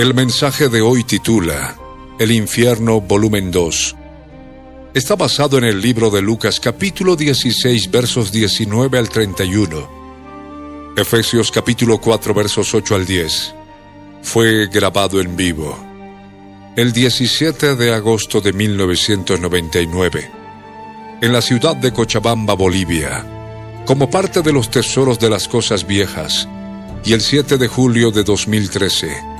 El mensaje de hoy titula El infierno volumen 2. Está basado en el libro de Lucas capítulo 16 versos 19 al 31. Efesios capítulo 4 versos 8 al 10. Fue grabado en vivo. El 17 de agosto de 1999. En la ciudad de Cochabamba, Bolivia. Como parte de los tesoros de las cosas viejas. Y el 7 de julio de 2013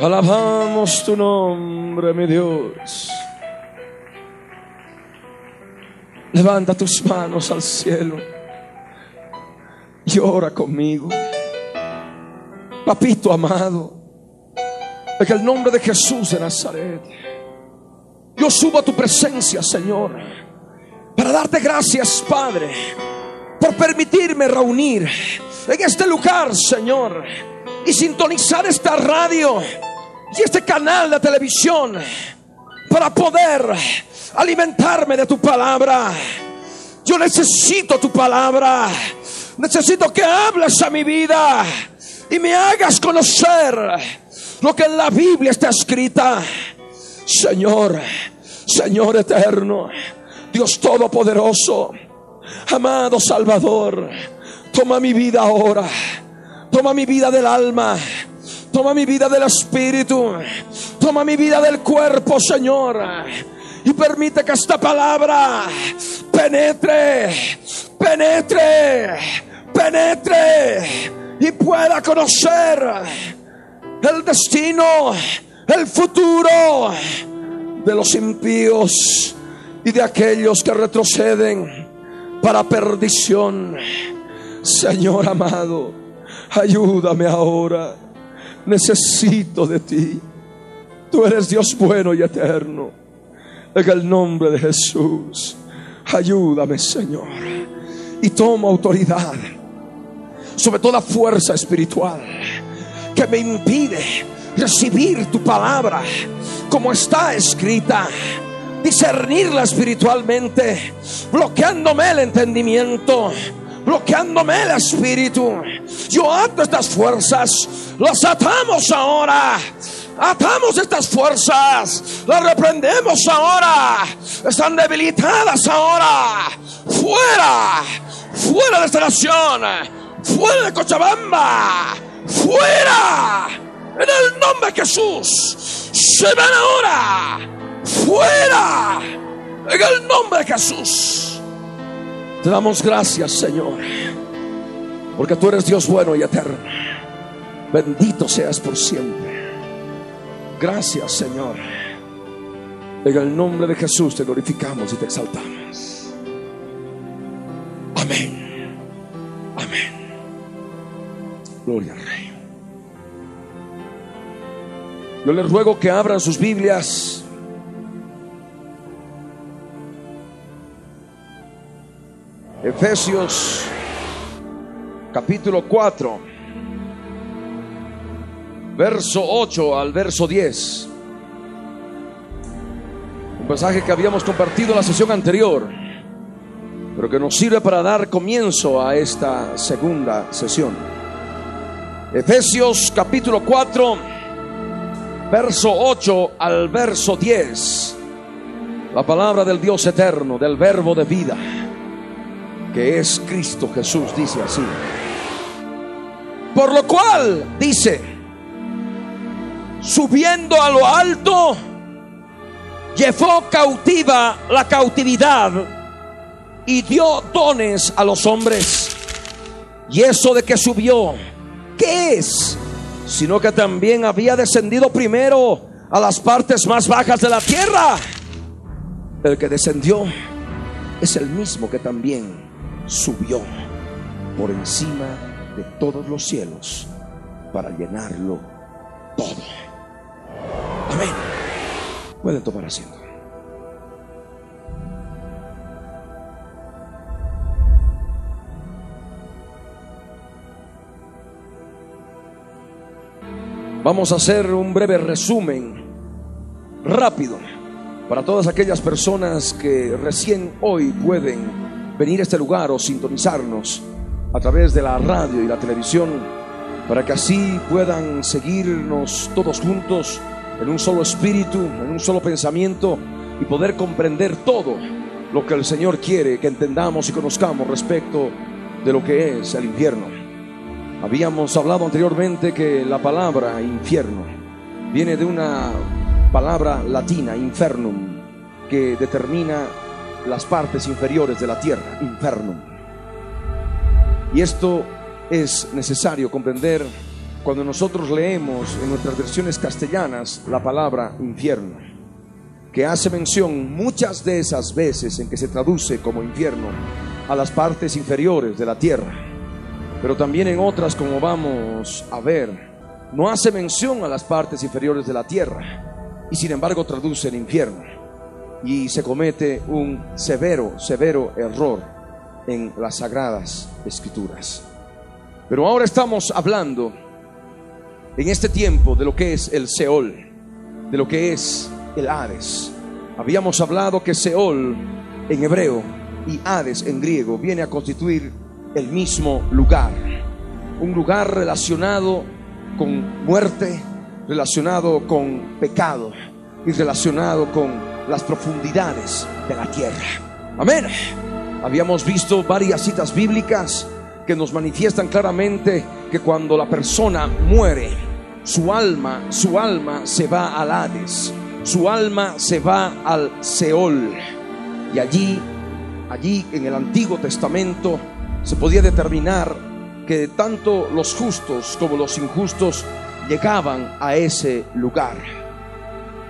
Alabamos tu nombre, mi Dios. Levanta tus manos al cielo y ora conmigo. Papito amado, en el nombre de Jesús de Nazaret, yo subo a tu presencia, Señor, para darte gracias, Padre, por permitirme reunir en este lugar, Señor, y sintonizar esta radio y este canal de televisión para poder alimentarme de tu palabra. Yo necesito tu palabra. Necesito que hables a mi vida y me hagas conocer lo que en la Biblia está escrita. Señor, Señor eterno, Dios todopoderoso, amado Salvador, toma mi vida ahora. Toma mi vida del alma Toma mi vida del espíritu. Toma mi vida del cuerpo, Señor. Y permite que esta palabra penetre, penetre, penetre y pueda conocer el destino, el futuro de los impíos y de aquellos que retroceden para perdición. Señor amado, ayúdame ahora necesito de ti. Tú eres Dios bueno y eterno. En el nombre de Jesús, ayúdame, Señor. Y toma autoridad sobre toda fuerza espiritual que me impide recibir tu palabra como está escrita, discernirla espiritualmente, bloqueándome el entendimiento bloqueándome el espíritu. Yo ato estas fuerzas, las atamos ahora. Atamos estas fuerzas, las reprendemos ahora. Están debilitadas ahora. Fuera, fuera de esta nación, fuera de Cochabamba, fuera. En el nombre de Jesús, se van ahora. Fuera. En el nombre de Jesús. Te damos gracias, Señor, porque tú eres Dios bueno y eterno. Bendito seas por siempre. Gracias, Señor. En el nombre de Jesús te glorificamos y te exaltamos. Amén. Amén. Gloria al Rey. Yo les ruego que abran sus Biblias Efesios capítulo 4, verso 8 al verso 10. Un pasaje que habíamos compartido en la sesión anterior, pero que nos sirve para dar comienzo a esta segunda sesión. Efesios capítulo 4, verso 8 al verso 10. La palabra del Dios eterno, del verbo de vida, que es Cristo Jesús, dice así. Por lo cual, dice, subiendo a lo alto, llevó cautiva la cautividad y dio dones a los hombres. Y eso de que subió, ¿qué es? Sino que también había descendido primero a las partes más bajas de la tierra. El que descendió es el mismo que también subió por encima de todos los cielos para llenarlo todo. Amén. Pueden tomar asiento. Vamos a hacer un breve resumen rápido para todas aquellas personas que recién hoy pueden venir a este lugar o sintonizarnos a través de la radio y la televisión para que así puedan seguirnos todos juntos en un solo espíritu, en un solo pensamiento y poder comprender todo lo que el Señor quiere que entendamos y conozcamos respecto de lo que es el infierno. Habíamos hablado anteriormente que la palabra infierno viene de una palabra latina, infernum, que determina las partes inferiores de la tierra, infernum. Y esto es necesario comprender cuando nosotros leemos en nuestras versiones castellanas la palabra infierno, que hace mención muchas de esas veces en que se traduce como infierno a las partes inferiores de la tierra pero también en otras, como vamos a ver, no hace mención a las partes inferiores de la tierra y sin embargo traduce el infierno. Y se comete un severo, severo error en las sagradas escrituras. Pero ahora estamos hablando en este tiempo de lo que es el Seol, de lo que es el Hades. Habíamos hablado que Seol en hebreo y Hades en griego viene a constituir el mismo lugar. Un lugar relacionado con muerte, relacionado con pecado y relacionado con las profundidades de la tierra. Amén. Habíamos visto varias citas bíblicas que nos manifiestan claramente que cuando la persona muere, su alma, su alma se va al Hades, su alma se va al Seol. Y allí, allí en el Antiguo Testamento, se podía determinar que tanto los justos como los injustos llegaban a ese lugar.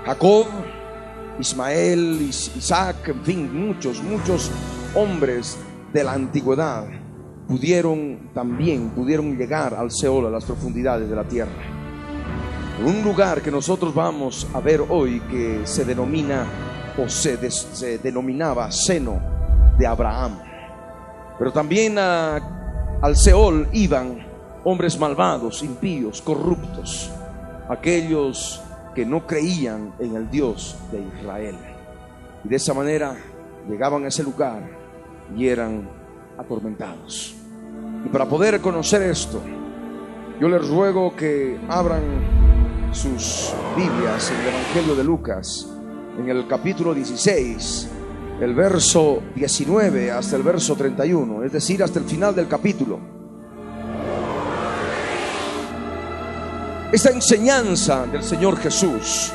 Jacob, Ismael, Isaac, en fin, muchos, muchos hombres de la antigüedad pudieron también, pudieron llegar al Seol, a las profundidades de la tierra. Un lugar que nosotros vamos a ver hoy que se denomina o se, se denominaba seno de Abraham. Pero también al Seol iban hombres malvados, impíos, corruptos, aquellos que no creían en el Dios de Israel. Y de esa manera llegaban a ese lugar y eran atormentados. Y para poder conocer esto, yo les ruego que abran sus Biblias en el Evangelio de Lucas, en el capítulo 16 el verso 19 hasta el verso 31, es decir, hasta el final del capítulo. Esta enseñanza del Señor Jesús,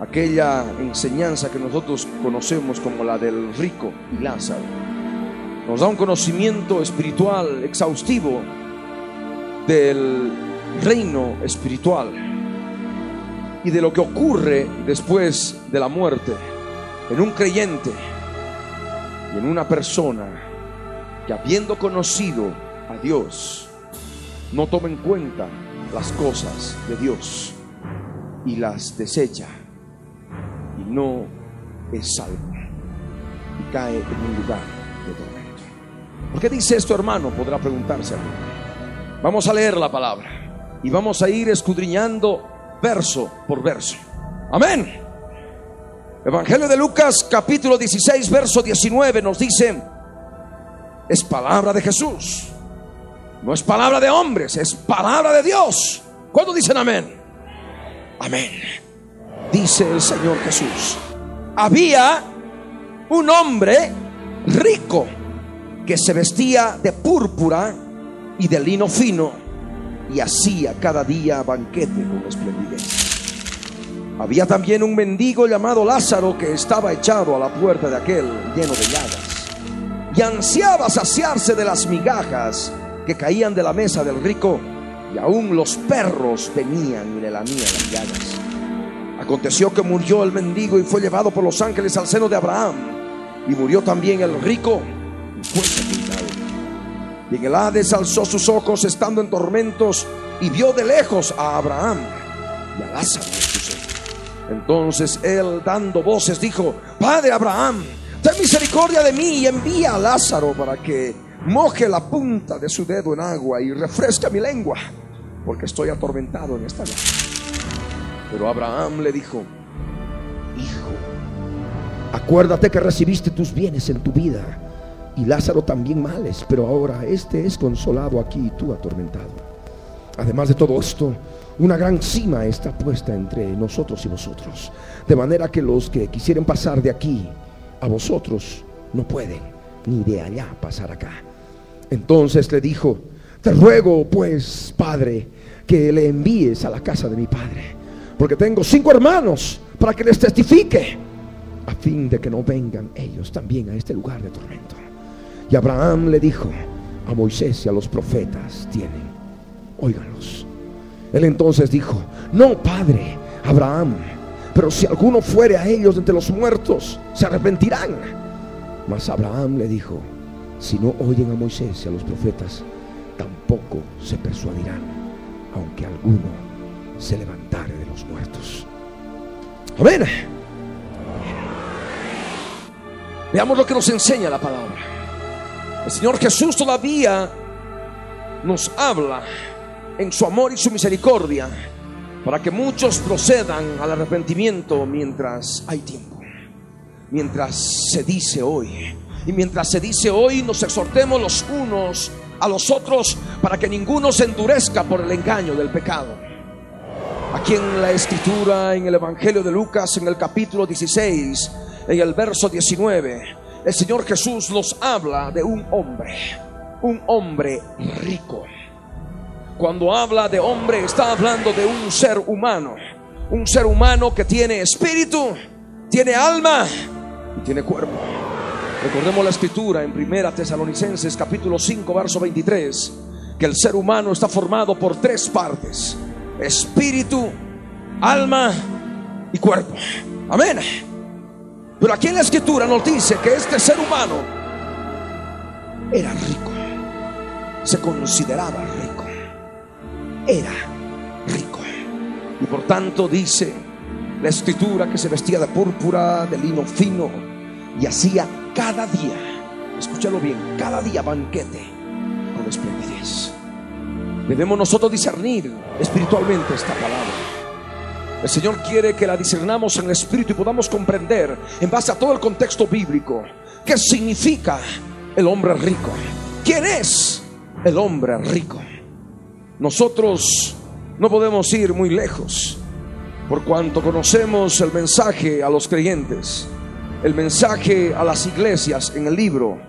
aquella enseñanza que nosotros conocemos como la del rico y Lázaro, nos da un conocimiento espiritual exhaustivo del reino espiritual y de lo que ocurre después de la muerte en un creyente y en una persona que habiendo conocido a Dios, no toma en cuenta las cosas de Dios y las desecha y no es salvo y cae en un lugar de tormento. ¿Por qué dice esto, hermano? Podrá preguntarse. Vamos a leer la palabra y vamos a ir escudriñando verso por verso. Amén. Evangelio de Lucas capítulo 16 verso 19 nos dice, es palabra de Jesús, no es palabra de hombres, es palabra de Dios. ¿Cuándo dicen amén? Amén. Dice el Señor Jesús. Había un hombre rico que se vestía de púrpura y de lino fino y hacía cada día banquete con esplendidez. Había también un mendigo llamado Lázaro que estaba echado a la puerta de aquel lleno de llagas y ansiaba saciarse de las migajas que caían de la mesa del rico y aún los perros venían y le lamían las llagas. Aconteció que murió el mendigo y fue llevado por los ángeles al seno de Abraham y murió también el rico y fue sepultado. Y en el Hades alzó sus ojos estando en tormentos y vio de lejos a Abraham y a Lázaro Entonces él dando voces dijo, Padre Abraham, ten misericordia de mí y envía a Lázaro para que moje la punta de su dedo en agua y refresque mi lengua, porque estoy atormentado en esta noche. Pero Abraham le dijo, Hijo, acuérdate que recibiste tus bienes en tu vida y Lázaro también males, pero ahora este es consolado aquí y tú atormentado. Además de todo esto, una gran cima está puesta entre nosotros y vosotros, de manera que los que quisieren pasar de aquí a vosotros no pueden, ni de allá pasar acá. Entonces le dijo, te ruego pues, Padre, que le envíes a la casa de mi Padre, porque tengo cinco hermanos para que les testifique, a fin de que no vengan ellos también a este lugar de tormento. Y Abraham le dijo, a Moisés y a los profetas tienen, óiganlos. Él entonces dijo, no, Padre, Abraham, pero si alguno fuere a ellos entre los muertos, se arrepentirán. Mas Abraham le dijo, si no oyen a Moisés y a los profetas, tampoco se persuadirán, aunque alguno se levantare de los muertos. Amén. Veamos lo que nos enseña la palabra. El Señor Jesús todavía nos habla en su amor y su misericordia para que muchos procedan al arrepentimiento mientras hay tiempo, mientras se dice hoy. Y mientras se dice hoy, nos exhortemos los unos a los otros para que ninguno se endurezca por el engaño del pecado. Aquí en la escritura, en el Evangelio de Lucas, en el capítulo 16, en el verso 19, el Señor Jesús nos habla de un hombre, un hombre rico. Cuando habla de hombre, está hablando de un ser humano, un ser humano que tiene espíritu, tiene alma y tiene cuerpo. Recordemos la escritura en Primera Tesalonicenses capítulo 5 verso 23 que el ser humano está formado por tres partes: espíritu, alma y cuerpo. Amén. Pero aquí en la escritura nos dice que este ser humano era rico. Se consideraba rico. Era rico. Y por tanto dice la escritura que se vestía de púrpura, de lino fino y hacía cada día, escúchalo bien, cada día banquete con esplendidez. Debemos nosotros discernir espiritualmente esta palabra. El Señor quiere que la discernamos en el espíritu y podamos comprender en base a todo el contexto bíblico qué significa el hombre rico. ¿Quién es el hombre rico? Nosotros no podemos ir muy lejos por cuanto conocemos el mensaje a los creyentes el mensaje a las iglesias en el libro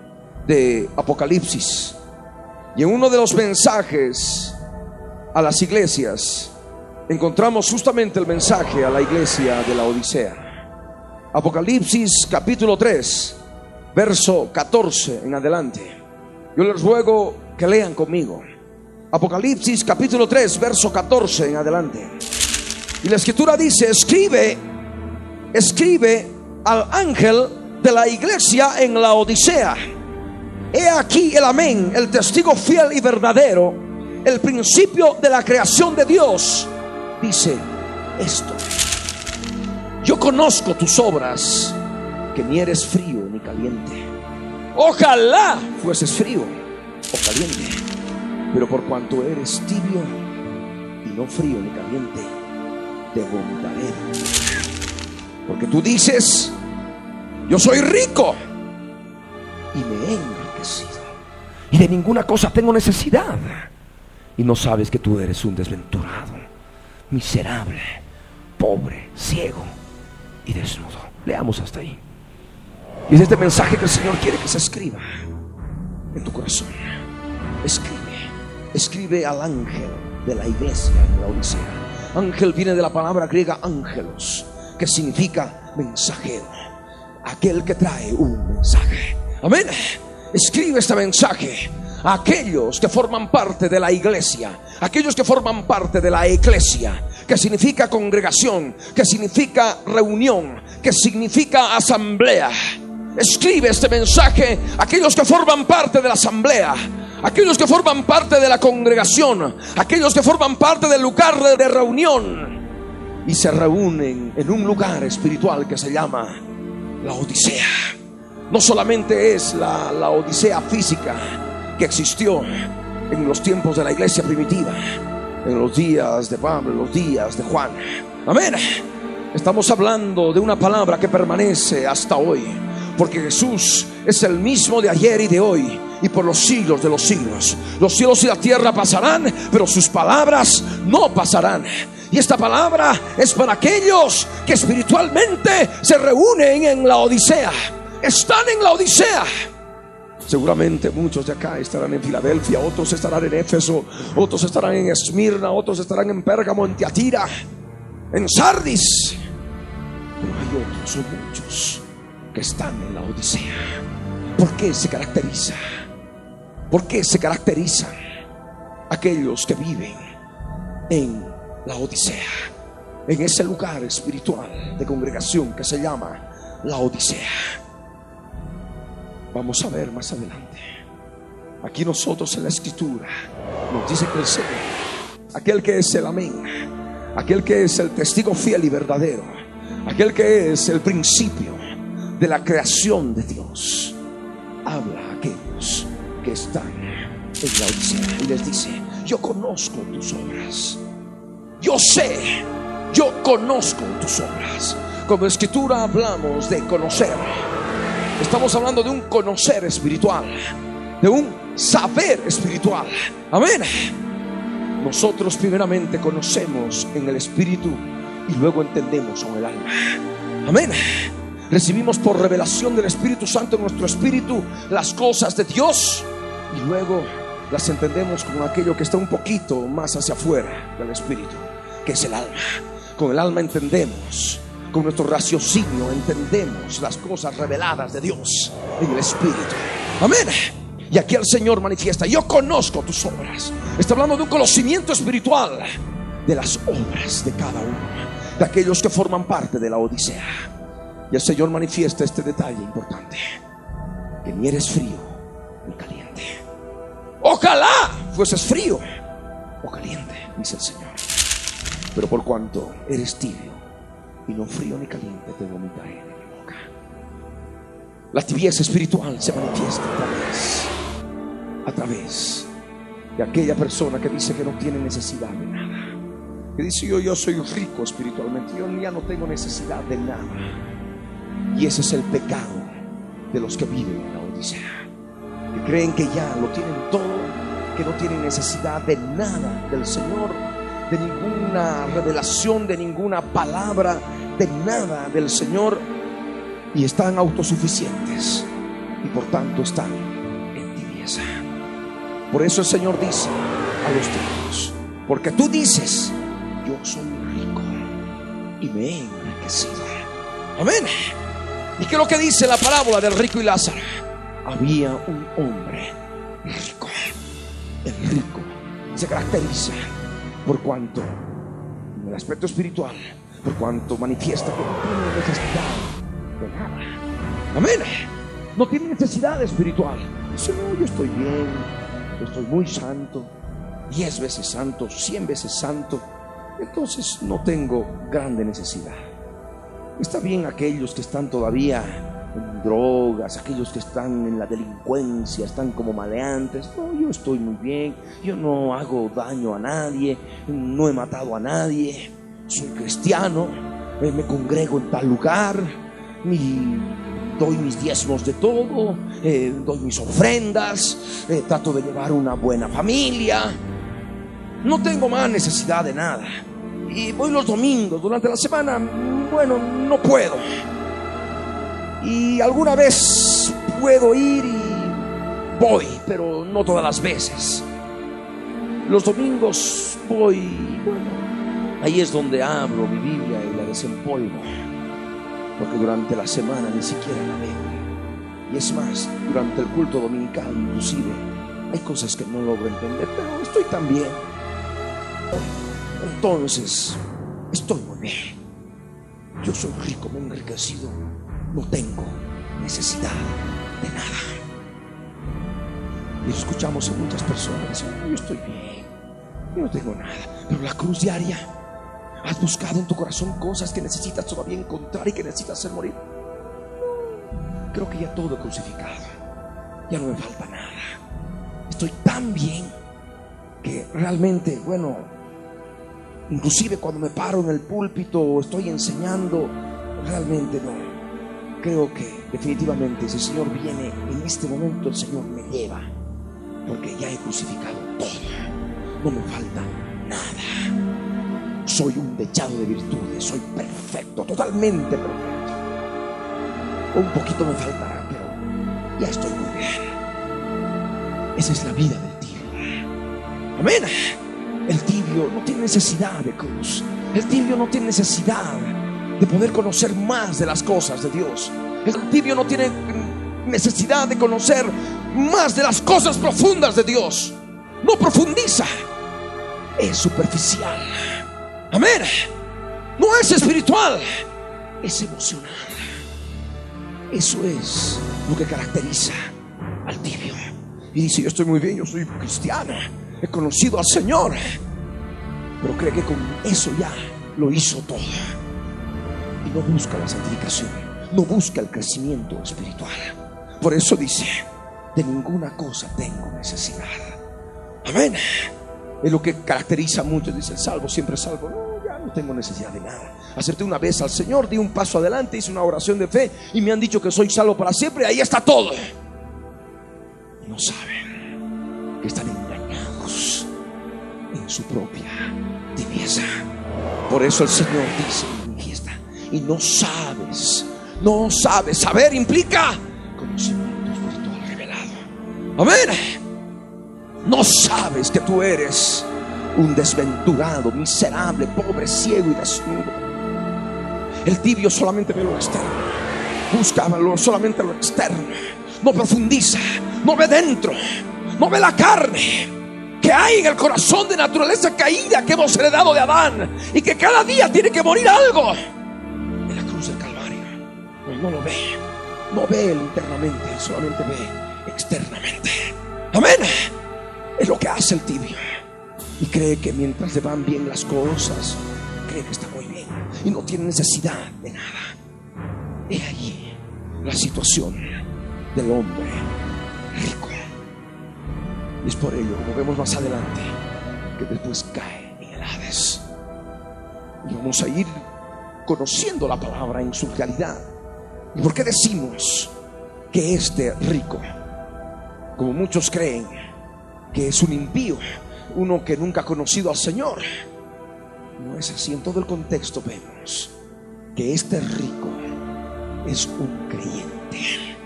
de Apocalipsis. Y en uno de los mensajes a las iglesias encontramos justamente el mensaje a la iglesia de la Odisea. Apocalipsis capítulo 3, verso 14 en adelante. Yo les ruego que lean conmigo. Apocalipsis capítulo 3, verso 14 en adelante. Y la escritura dice, escribe, escribe al ángel de la iglesia en la Odisea. He aquí el amén, el testigo fiel y verdadero, el principio de la creación de Dios. Dice esto. Yo conozco tus obras, que ni eres frío ni caliente. Ojalá fueses frío o caliente, pero por cuanto eres tibio y no frío ni caliente, te vomitaré. Porque tú dices, yo soy rico y me he enriquecido. Y de ninguna cosa tengo necesidad. Y no sabes que tú eres un desventurado, miserable, pobre, ciego y desnudo. Leamos hasta ahí. Y es este mensaje que el Señor quiere que se escriba en tu corazón. Escribe, escribe al ángel de la iglesia en la Odisea. Ángel viene de la palabra griega ángelos, que significa mensajero, aquel que trae un mensaje. Amén. Escribe este mensaje. A aquellos que forman parte de la iglesia, aquellos que forman parte de la iglesia, que significa congregación, que significa reunión, que significa asamblea. Escribe este mensaje. A aquellos que forman parte de la asamblea, aquellos que forman parte de la congregación, aquellos que forman parte del lugar de reunión y se reúnen en un lugar espiritual que se llama la Odisea. No solamente es la, la Odisea física que existió en los tiempos de la iglesia primitiva, en los días de Pablo, en los días de Juan. Amén. Estamos hablando de una palabra que permanece hasta hoy porque Jesús es el mismo de ayer y de hoy y por los siglos de los siglos. Los cielos y la tierra pasarán, pero sus palabras no pasarán. Y esta palabra es para aquellos que espiritualmente se reúnen en la Odisea. Están en la Odisea. Seguramente muchos de acá estarán en Filadelfia, otros estarán en Éfeso, otros estarán en Esmirna, otros estarán en Pérgamo, en Tiatira, en Sardis. Pero hay otros, son muchos que están en la Odisea. ¿Por qué se caracteriza? ¿Por qué se caracterizan aquellos que viven en la Odisea? En ese lugar espiritual de congregación que se llama la Odisea. Vamos a ver más adelante. Aquí nosotros en la escritura nos dice que el Señor, aquel que es el amén, aquel que es el testigo fiel y verdadero, aquel que es el principio, de la creación de Dios, habla a aquellos que están en la Odisea y les dice, yo conozco tus obras, yo sé, yo conozco tus obras. Como escritura hablamos de conocer, estamos hablando de un conocer espiritual, de un saber espiritual. Amén. Nosotros primeramente conocemos en el espíritu y luego entendemos con el alma. Amén. Recibimos por revelación del Espíritu Santo en nuestro espíritu las cosas de Dios y luego las entendemos con aquello que está un poquito más hacia afuera del espíritu, que es el alma. Con el alma entendemos, con nuestro raciocinio entendemos las cosas reveladas de Dios en el espíritu. Amén. Y aquí el Señor manifiesta, yo conozco tus obras. Está hablando de un conocimiento espiritual de las obras de cada uno, de aquellos que forman parte de la Odisea. Y el Señor manifiesta este detalle importante, que ni eres frío ni caliente. Ojalá fueses frío o caliente, dice el Señor. Pero por cuanto eres tibio y no frío ni caliente, te vomitaré de mi boca. La tibieza espiritual se manifiesta a través, a través de aquella persona que dice que no tiene necesidad de nada. Que dice yo, yo soy rico espiritualmente, yo ya no tengo necesidad de nada. Y ese es el pecado de los que viven en la Odisea. Que creen que ya lo tienen todo, que no tienen necesidad de nada del Señor, de ninguna revelación, de ninguna palabra, de nada del Señor. Y están autosuficientes. Y por tanto están en tibieza. Por eso el Señor dice a los tibios, porque tú dices, yo soy rico y me he enriquecido. Amén. ¿Y qué es lo que dice la parábola del rico y Lázaro? Había un hombre rico. El rico se caracteriza por cuanto, en el aspecto espiritual, por cuanto manifiesta que no tiene necesidad de nada. Amén. No tiene necesidad espiritual. Dice, no, yo estoy bien, estoy muy santo, diez veces santo, cien veces santo. Entonces no tengo grande necesidad. Está bien aquellos que están todavía en drogas, aquellos que están en la delincuencia, están como maleantes. No, yo estoy muy bien, yo no hago daño a nadie, no he matado a nadie, soy cristiano, eh, me congrego en tal lugar, y doy mis diezmos de todo, eh, doy mis ofrendas, eh, trato de llevar una buena familia. No tengo más necesidad de nada. y voy los domingos. Durante la semana, bueno, no puedo. Y alguna vez puedo ir y voy, pero no todas las veces. Los domingos voy, bueno, ahí es donde abro mi Biblia y la desempolvo, porque durante la semana ni siquiera la veo. Y es más, durante el culto dominical inclusive, hay cosas que no logro entender, pero estoy tan bien. Entonces, estoy muy bien. Yo soy rico, me he enriquecido, no tengo necesidad de nada. Y escuchamos a muchas personas diciendo, yo estoy bien, yo no tengo nada. Pero la cruz diaria, has buscado en tu corazón cosas que necesitas todavía encontrar y que necesitas hacer morir. Creo que ya todo he crucificado. Ya no me falta nada. Estoy tan bien que realmente, bueno, inclusive cuando me paro en el púlpito o estoy enseñando, realmente no. Creo que definitivamente si el Señor viene en este momento, el Señor me lleva porque ya he crucificado todo. No me falta nada. Soy un dechado de virtudes, soy perfecto, totalmente perfecto. Un poquito me faltará, pero ya estoy muy bien. Esa es la vida del tibio. Amén. El tibio no tiene necesidad de cruz. El tibio no tiene necesidad de poder conocer más de las cosas de Dios. El tibio no tiene necesidad de conocer más de las cosas profundas de Dios. No profundiza, es superficial. Amén. No es espiritual, es emocional. Eso es lo que caracteriza al tibio. Y dice, yo estoy muy bien, yo soy cristiana, he conocido al Señor. Pero cree que con eso ya lo hizo todo. Y no busca la santificación, no busca el crecimiento espiritual. Por eso dice, de ninguna cosa tengo necesidad. Amén. Es lo que caracteriza mucho, dice el salvo, siempre salvo. No, ya no tengo necesidad de nada. Acerté una vez al Señor, di un paso adelante, hice una oración de fe y me han dicho que soy salvo para siempre. Ahí está todo. No saben que están engañados en su propia tibieza. Por eso el Señor dice. Y no sabes, no sabes. Saber implica conocimiento espiritual revelado. Amén. No sabes que tú eres un desventurado, miserable, pobre, ciego y desnudo. El tibio solamente ve lo externo. Busca solamente lo externo. No profundiza. No ve dentro. No ve la carne que hay en el corazón de naturaleza caída que hemos heredado de Adán y que cada día tiene que morir algo No, lo ve. No ve él internamente, solamente ve externamente. Amén. Es lo que hace el tibio. Y cree que mientras le van bien las cosas, cree que está muy bien. Y no tiene necesidad de nada. He allí la situación del hombre rico. Y es por ello, como vemos más adelante, que después cae en el Hades. Y vamos a ir conociendo la palabra en su realidad. ¿Y por qué decimos que este rico, como muchos creen, que es un impío, uno que nunca ha conocido al Señor? No es así. En todo el contexto vemos que este rico es un creyente,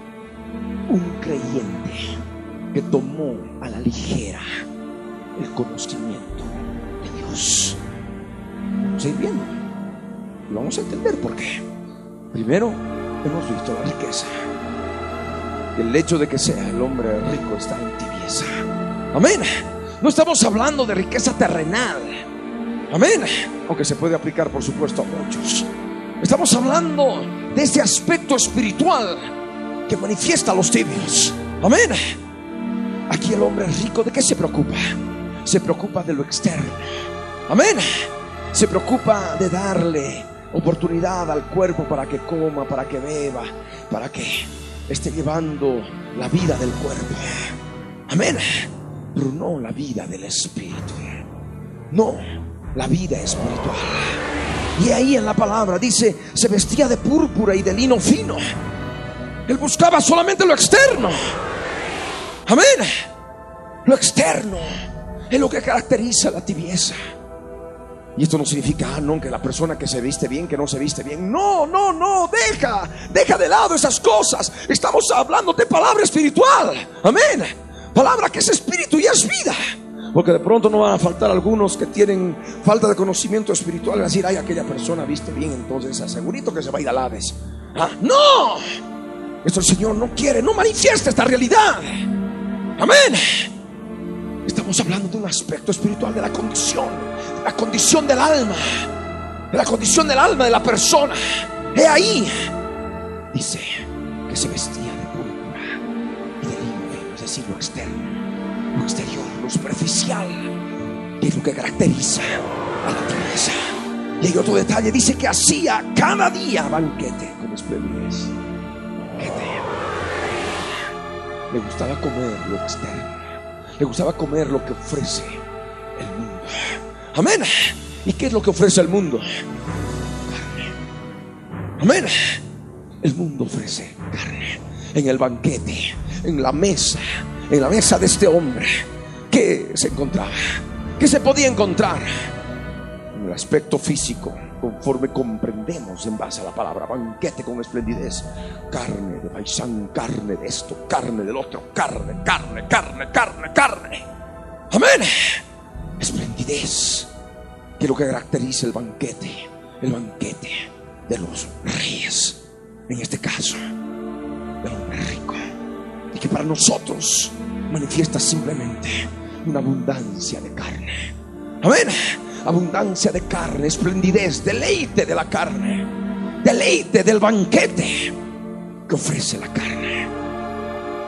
un creyente que tomó a la ligera el conocimiento de Dios. Vamos viendo. Vamos a entender por qué. Primero, hemos visto la riqueza. El hecho de que sea el hombre rico está en tibieza. Amén. No estamos hablando de riqueza terrenal. Amén. Aunque se puede aplicar, por supuesto, a muchos. Estamos hablando de ese aspecto espiritual que manifiesta a los tibios. Amén. Aquí el hombre rico, ¿de qué se preocupa? Se preocupa de lo externo. Amén. Se preocupa de darle oportunidad al cuerpo para que coma, para que beba, para que esté llevando la vida del cuerpo. Amén. Pero no la vida del espíritu. No, la vida espiritual. Y ahí en la palabra dice, se vestía de púrpura y de lino fino. Él buscaba solamente lo externo. Amén. Lo externo es lo que caracteriza la tibieza. Y esto no significa, ah, no, que la persona que se viste bien, que no se viste bien. No, no, no, deja, deja de lado esas cosas. Estamos hablando de palabra espiritual. Amén. Palabra que es espíritu y es vida. Porque de pronto no van a faltar algunos que tienen falta de conocimiento espiritual. Y decir, ay, aquella persona viste bien, entonces asegurito que se va a ir a Hades. ¿Ah? No, esto el Señor no quiere, no manifiesta esta realidad. Amén. Estamos hablando de un aspecto espiritual de la condición, de la condición del alma, de la condición del alma de la persona. He ahí, dice, que se vestía de púrpura y de lino, es decir, lo externo, lo exterior, lo superficial, que es lo que caracteriza a la naturaleza. Y hay otro detalle, dice que hacía cada día banquete con esplendidez. Le gustaba comer lo externo le gustaba comer lo que ofrece el mundo. Amén. ¿Y qué es lo que ofrece el mundo? Carne. Amén. El mundo ofrece carne. En el banquete, en la mesa, en la mesa de este hombre, ¿qué se encontraba? ¿Qué se podía encontrar? En el aspecto físico, conforme comprendemos en base a la palabra banquete con esplendidez. Carne de paisán, carne de esto, carne del otro, carne, carne, carne, carne, carne. Amén. Esplendidez, que es lo que caracteriza el banquete, el banquete de los reyes, en este caso, del hombre rico, y que para nosotros manifiesta simplemente una abundancia de carne. Amén abundancia de carne, esplendidez, deleite de la carne, deleite del banquete que ofrece la carne.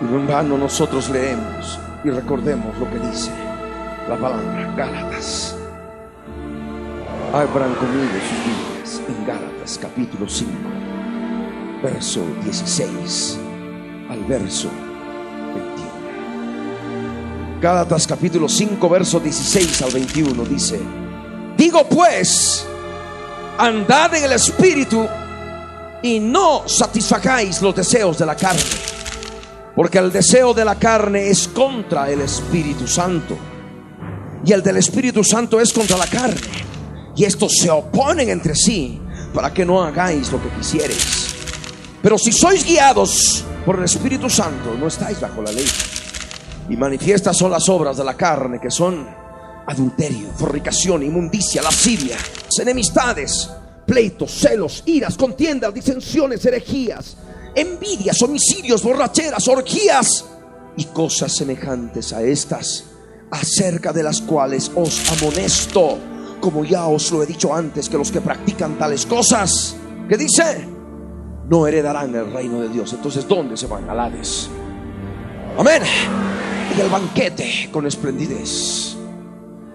Y no en vano nosotros leemos y recordemos lo que dice la palabra Gálatas. Abran conmigo sus Biblias en Gálatas capítulo 5, verso 16 al verso 21. Gálatas capítulo 5, verso 16 al 21 dice, Digo pues, andad en el Espíritu y no satisfagáis los deseos de la carne, porque el deseo de la carne es contra el Espíritu Santo y el del Espíritu Santo es contra la carne, y estos se oponen entre sí para que no hagáis lo que quisierais. Pero si sois guiados por el Espíritu Santo, no estáis bajo la ley. Y manifiestas son las obras de la carne, que son adulterio, fornicación, inmundicia, lascivia, enemistades, pleitos, celos, iras, contiendas, disensiones, herejías, envidias, homicidios, borracheras, orgías y cosas semejantes a estas, acerca de las cuales os amonesto, como ya os lo he dicho antes, que los que practican tales cosas, ¿qué dice? No heredarán el reino de Dios. Entonces, ¿dónde se van? Al Hades. Amén. Y el banquete con esplendidez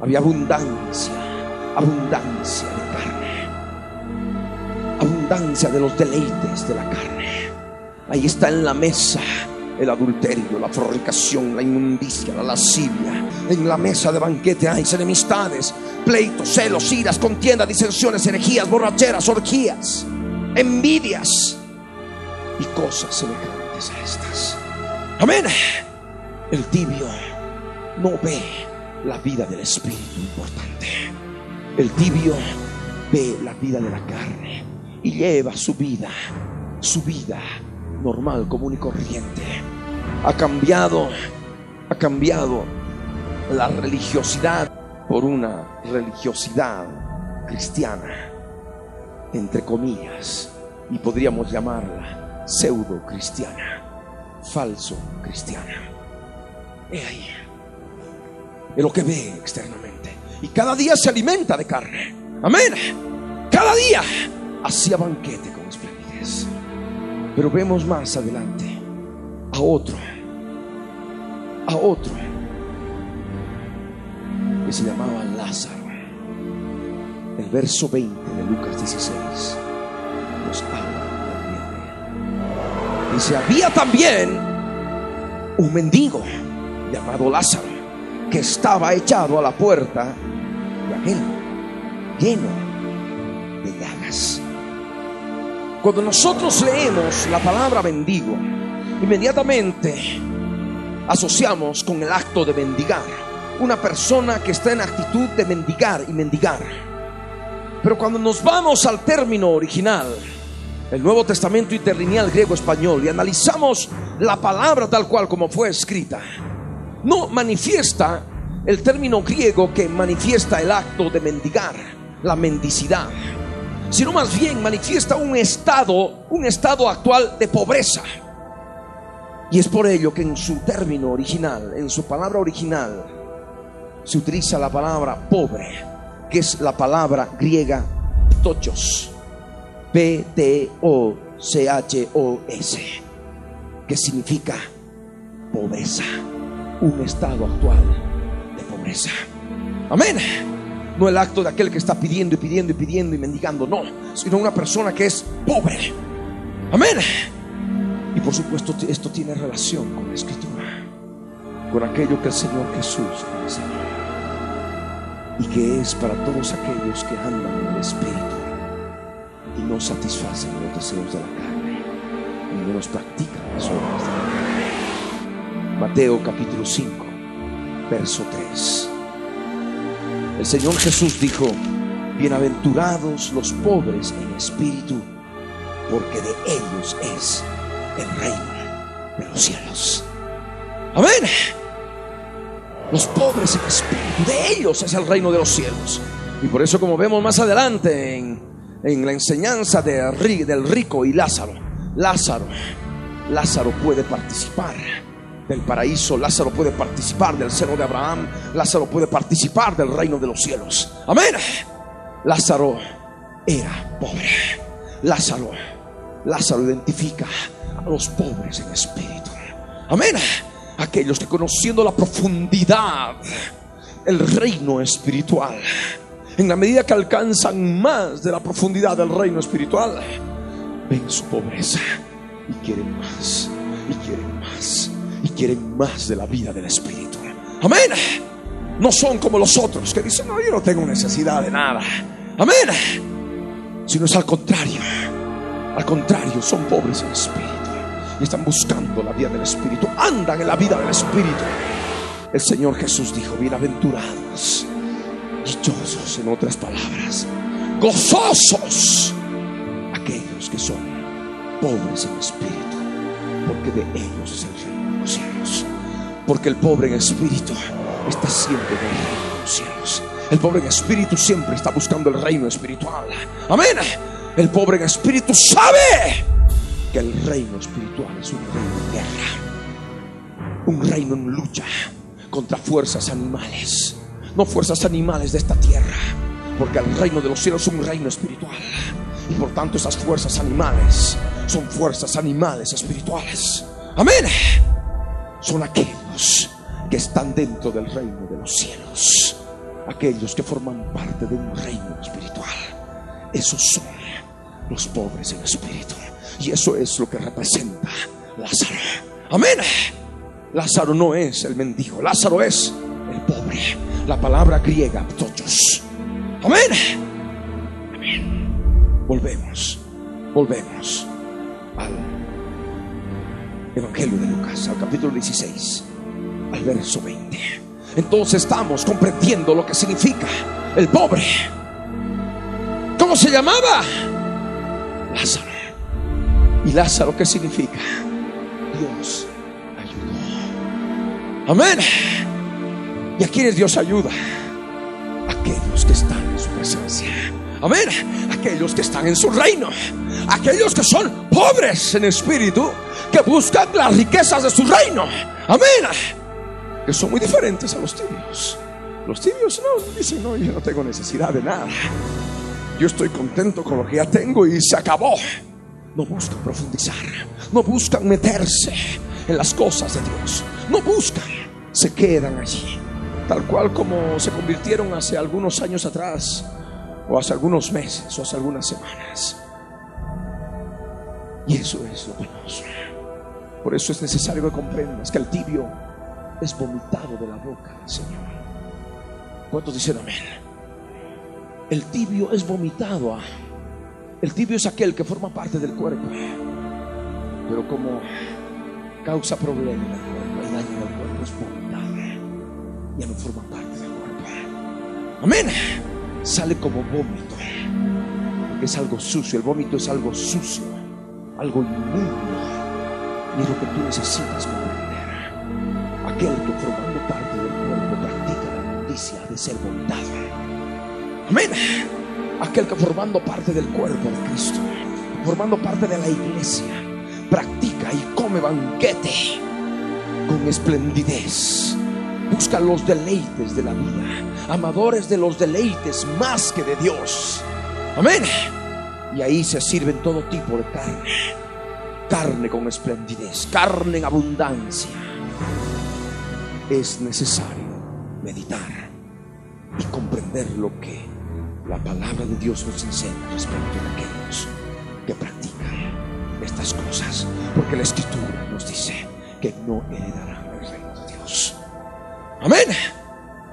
había abundancia, abundancia de carne, abundancia de los deleites de la carne. Ahí está en la mesa el adulterio, la fornicación, la inmundicia, la lascivia. En la mesa de banquete hay enemistades, pleitos, celos, iras, contiendas, disensiones, herejías, borracheras, orgías, envidias y cosas semejantes a estas. Amén. El tibio no ve la vida del espíritu importante. El tibio ve la vida de la carne y lleva su vida, su vida normal, común y corriente. Ha cambiado, ha cambiado la religiosidad por una religiosidad cristiana, entre comillas, y podríamos llamarla pseudo cristiana, falso cristiana. He ahí de lo que ve externamente. Y cada día se alimenta de carne. Amén. Cada día hacía banquete con esplendidez. Pero vemos más adelante a otro, a otro, que se llamaba Lázaro. El verso 20 de Lucas 16 nos habla también Dice, había también un mendigo llamado Lázaro que estaba echado a la puerta de aquel lleno de llagas. Cuando nosotros leemos la palabra mendigo, inmediatamente asociamos con el acto de mendigar. Una persona que está en actitud de mendigar y mendigar. Pero cuando nos vamos al término original, el Nuevo Testamento interlineal griego-español, y analizamos la palabra tal cual como fue escrita, no manifiesta el término griego que manifiesta el acto de mendigar, la mendicidad, sino más bien manifiesta un estado, un estado actual de pobreza. Y es por ello que en su término original, en su palabra original, se utiliza la palabra pobre, que es la palabra griega tochos, P-T-O-C-H-O-S, que significa pobreza, un estado actual de pobreza. Amén. No el acto de aquel que está pidiendo y pidiendo y pidiendo y mendigando, no, sino una persona que es pobre. Amén. Y por supuesto esto tiene relación con la escritura, con aquello que el Señor Jesús enseñó y que es para todos aquellos que andan en el Espíritu y no satisfacen los deseos de la carne y menos practican las obras de la. Mateo capítulo 5, verso 3. El Señor Jesús dijo, bienaventurados los pobres en espíritu, porque de ellos es el reino de los cielos. Amén. Los pobres en espíritu, de ellos es el reino de los cielos. Y por eso como vemos más adelante en, en la enseñanza de, del rico y Lázaro, Lázaro, Lázaro puede participar del paraíso, Lázaro puede participar del seno de Abraham, Lázaro puede participar del reino de los cielos. Amén. Lázaro era pobre. Lázaro, Lázaro identifica a los pobres en espíritu. Amén. Aquellos que conociendo la profundidad, el reino espiritual, en la medida que alcanzan más de la profundidad del reino espiritual, ven su pobreza y quieren más, y quieren más, y quieren más de la vida del espíritu. Amén. No son como los otros que dicen, no, yo no tengo necesidad de nada. Amén. Sino es al contrario. Al contrario, son pobres en espíritu. Y están buscando la vida del espíritu. Andan en la vida del espíritu. El Señor Jesús dijo, bienaventurados, dichosos en otras palabras, gozosos aquellos que son pobres en espíritu, porque de ellos es el reino Porque el pobre en espíritu está siempre en el reino de los cielos. El pobre en espíritu siempre está buscando el reino espiritual. Amén. El pobre en espíritu sabe que el reino espiritual es un reino de guerra. Un reino en lucha contra fuerzas animales. No fuerzas animales de esta tierra. Porque el reino de los cielos es un reino espiritual. Y por tanto esas fuerzas animales son fuerzas animales espirituales. Amén. Son aquellos que están dentro del reino de los cielos. Aquellos que forman parte de un reino espiritual. Esos son los pobres en espíritu. Y eso es lo que representa Lázaro. Amén. Lázaro no es el mendigo, Lázaro es el pobre. La palabra griega, ptochos. Amén. Amén. Volvemos, volvemos al Evangelio de Lucas, al capítulo 16, al verso 20. Entonces estamos comprendiendo lo que significa el pobre. ¿Cómo se llamaba? Lázaro. ¿Y Lázaro qué significa? Dios ayudó. Amén. ¿Y a quiénes Dios ayuda? Aquellos que están en su presencia. Amén. Aquellos que están en su reino. Aquellos que son pobres en espíritu. Que buscan las riquezas de su reino. Amén. Que son muy diferentes a los tibios. Los tibios no dicen, no, yo no tengo necesidad de nada. Yo estoy contento con lo que ya tengo y se acabó. No buscan profundizar. No buscan meterse en las cosas de Dios. No buscan. Se quedan allí. Tal cual como se convirtieron hace algunos años atrás. O hace algunos meses. O hace algunas semanas. Y eso es lo penoso. Por eso es necesario que comprendas que el tibio es vomitado de la boca del Señor. ¿Cuántos dicen amén? El tibio es vomitado. El tibio es aquel que forma parte del cuerpo. Pero como causa problemas el cuerpo y daño el cuerpo, es vomitado. Ya no forma parte del cuerpo. Amén. Sale como vómito. Es algo sucio, el vómito es algo sucio, algo inmundo. Y es lo que tú necesitas comprender. Aquel que formando parte del cuerpo practica la noticia de ser vomitado. Amén. Aquel que formando parte del cuerpo de Cristo, formando parte de la iglesia, practica y come banquete con esplendidez. Busca los deleites de la vida, amadores de los deleites más que de Dios. Amén. Y ahí se sirven todo tipo de carne. Carne con esplendidez, carne en abundancia. Es necesario meditar y comprender lo que la palabra de Dios nos enseña respecto de aquellos que practican estas cosas. Porque la escritura nos dice que no heredarán Amén.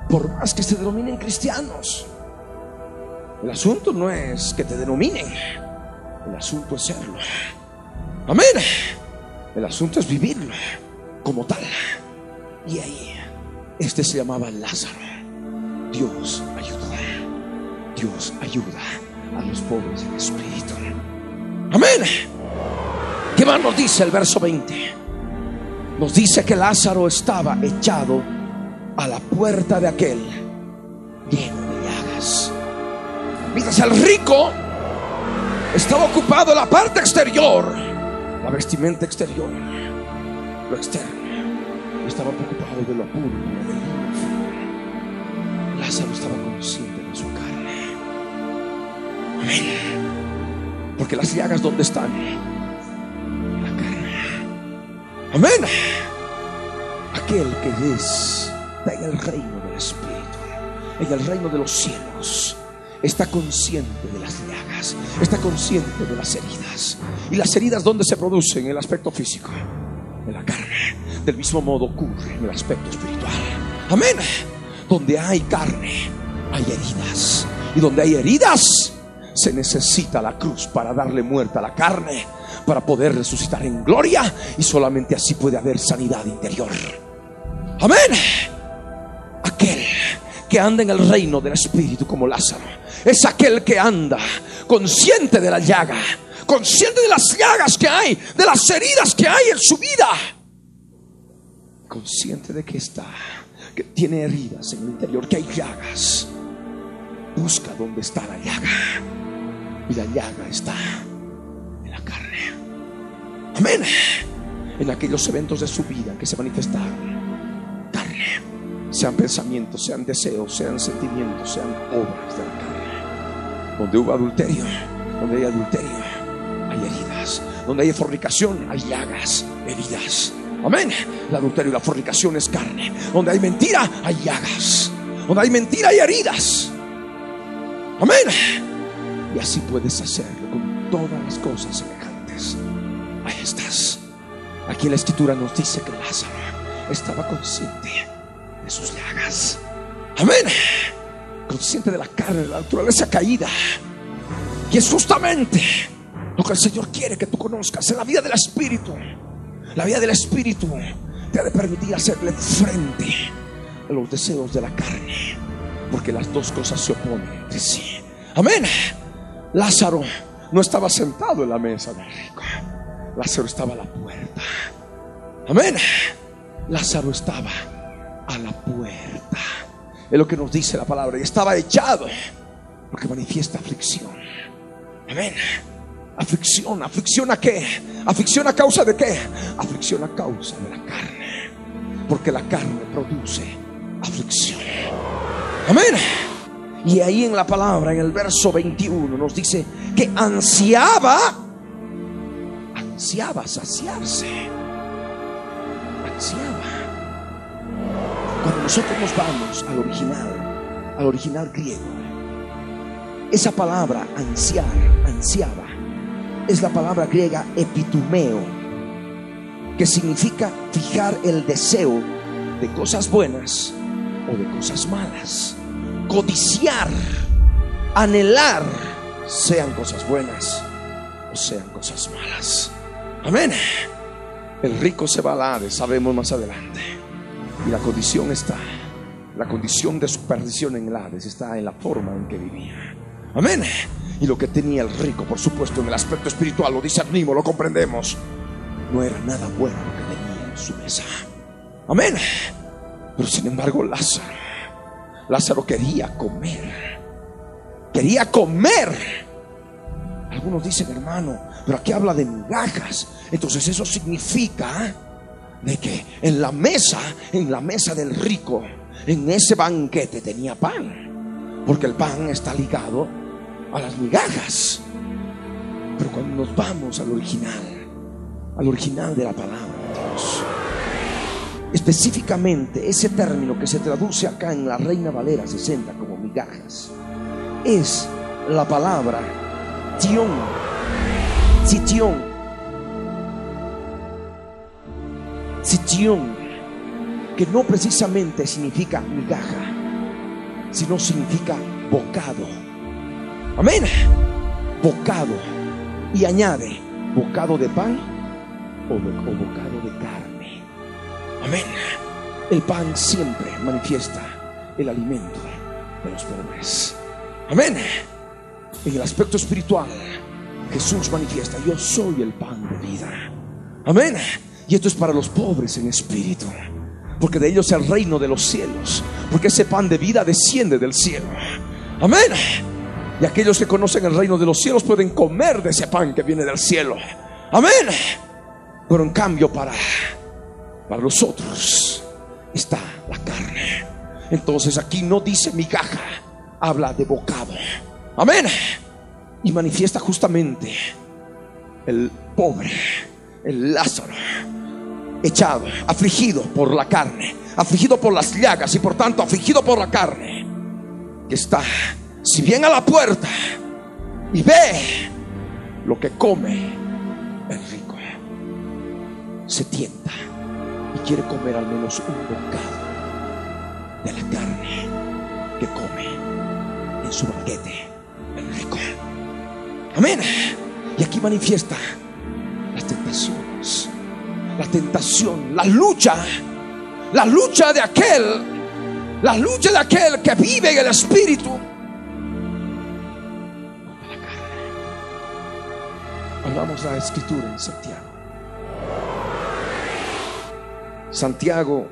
Por más que se denominen cristianos. El asunto no es que te denominen. El asunto es serlo. Amén. El asunto es vivirlo como tal. Y ahí, este se llamaba Lázaro. Dios ayuda. Dios ayuda a los pobres en espíritu. Amén. ¿Qué más nos dice el verso 20? Nos dice que Lázaro estaba echado a la puerta de aquel lleno de llagas. Mientras el rico estaba ocupado la parte exterior, la vestimenta exterior, lo externo, estaba preocupado de lo puro, del Lázaro estaba consciente de su carne. Amén. Porque las llagas, ¿dónde están? En la carne. Amén. Aquel que es en el reino del Espíritu, en el reino de los cielos, está consciente de las llagas, está consciente de las heridas. ¿Y las heridas dónde se producen? En el aspecto físico, en la carne. Del mismo modo ocurre en el aspecto espiritual. Amén. Donde hay carne, hay heridas. Y donde hay heridas, se necesita la cruz para darle muerte a la carne, para poder resucitar en gloria. Y solamente así puede haber sanidad interior. Amén. Que anda en el reino del Espíritu como Lázaro es aquel que anda consciente de la llaga, consciente de las llagas que hay, de las heridas que hay en su vida, consciente de que está, que tiene heridas en el interior, que hay llagas. Busca dónde está la llaga. Y la llaga está en la carne. Amén. En aquellos eventos de su vida que se manifestaron. Carne. Sean pensamientos, sean deseos, sean sentimientos, sean obras de la carne. Donde hubo adulterio, donde hay adulterio, hay heridas. Donde hay fornicación, hay llagas, heridas. Amén. El adulterio y la fornicación es carne. Donde hay mentira, hay llagas. Donde hay mentira, hay heridas. Amén. Y así puedes hacerlo con todas las cosas semejantes a estas. Aquí la escritura nos dice que Lázaro estaba consciente sus llagas. Amén. Consciente de la carne, de la naturaleza caída. Y es justamente lo que el Señor quiere que tú conozcas en la vida del Espíritu. La vida del Espíritu te ha de permitir hacerle frente a los deseos de la carne. Porque las dos cosas se oponen entre sí. Amén. Lázaro no estaba sentado en la mesa del rico. Lázaro estaba a la puerta. Amén. Lázaro estaba a la puerta. Es lo que nos dice la palabra. Y estaba echado porque manifiesta aflicción. Amén. Aflicción, aflicción a qué? Aflicción a causa de qué? Aflicción a causa de la carne. Porque la carne produce aflicción. Amén. Y ahí en la palabra, en el verso 21, nos dice que ansiaba, ansiaba saciarse. Ansiaba. Cuando nosotros nos vamos al original, al original griego, esa palabra ansiar, ansiaba, es la palabra griega epitumeo, que significa fijar el deseo de cosas buenas o de cosas malas codiciar, anhelar, sean cosas buenas o sean cosas malas. Amén. El rico se va al Hades, sabemos más adelante. Y la condición está, la condición de su perdición en Hades está en la forma en que vivía. Amén. Y lo que tenía el rico, por supuesto, en el aspecto espiritual, lo discernimos, lo comprendemos. No era nada bueno lo que tenía en su mesa. Amén. Pero sin embargo, Lázaro, Lázaro quería comer. Quería comer. Algunos dicen, hermano, pero aquí habla de migajas. Entonces eso significa de que en la mesa, en la mesa del rico, en ese banquete tenía pan. Porque el pan está ligado a las migajas. Pero cuando nos vamos al original, al original de la palabra de Dios, específicamente ese término que se traduce acá en la Reina Valera 60 como migajas, es la palabra tion, sitión, sitión, que no precisamente significa migaja, sino significa bocado. Amén. Bocado. Y añade, bocado de pan o, bocado de carne. Amén. El pan siempre manifiesta el alimento de los pobres. Amén. En el aspecto espiritual, Jesús manifiesta, yo soy el pan de vida. Amén. Y esto es para los pobres en espíritu. Porque de ellos es el reino de los cielos. Porque ese pan de vida desciende del cielo. Amén. Y aquellos que conocen el reino de los cielos pueden comer de ese pan que viene del cielo. Amén. Pero en cambio para, para los otros está la carne. Entonces aquí no dice migaja, habla de bocado. Amén. Y manifiesta justamente el pobre, el Lázaro echado, afligido por la carne, afligido por las llagas y por tanto afligido por la carne, que está, si bien a la puerta y ve lo que come el rico, se tienta y quiere comer al menos un bocado de la carne que come en su banquete el rico. Amén. Y aquí manifiesta las tentaciones la tentación, la lucha, la lucha de aquel, la lucha de aquel que vive en el Espíritu. Hablamos la escritura en Santiago. Santiago,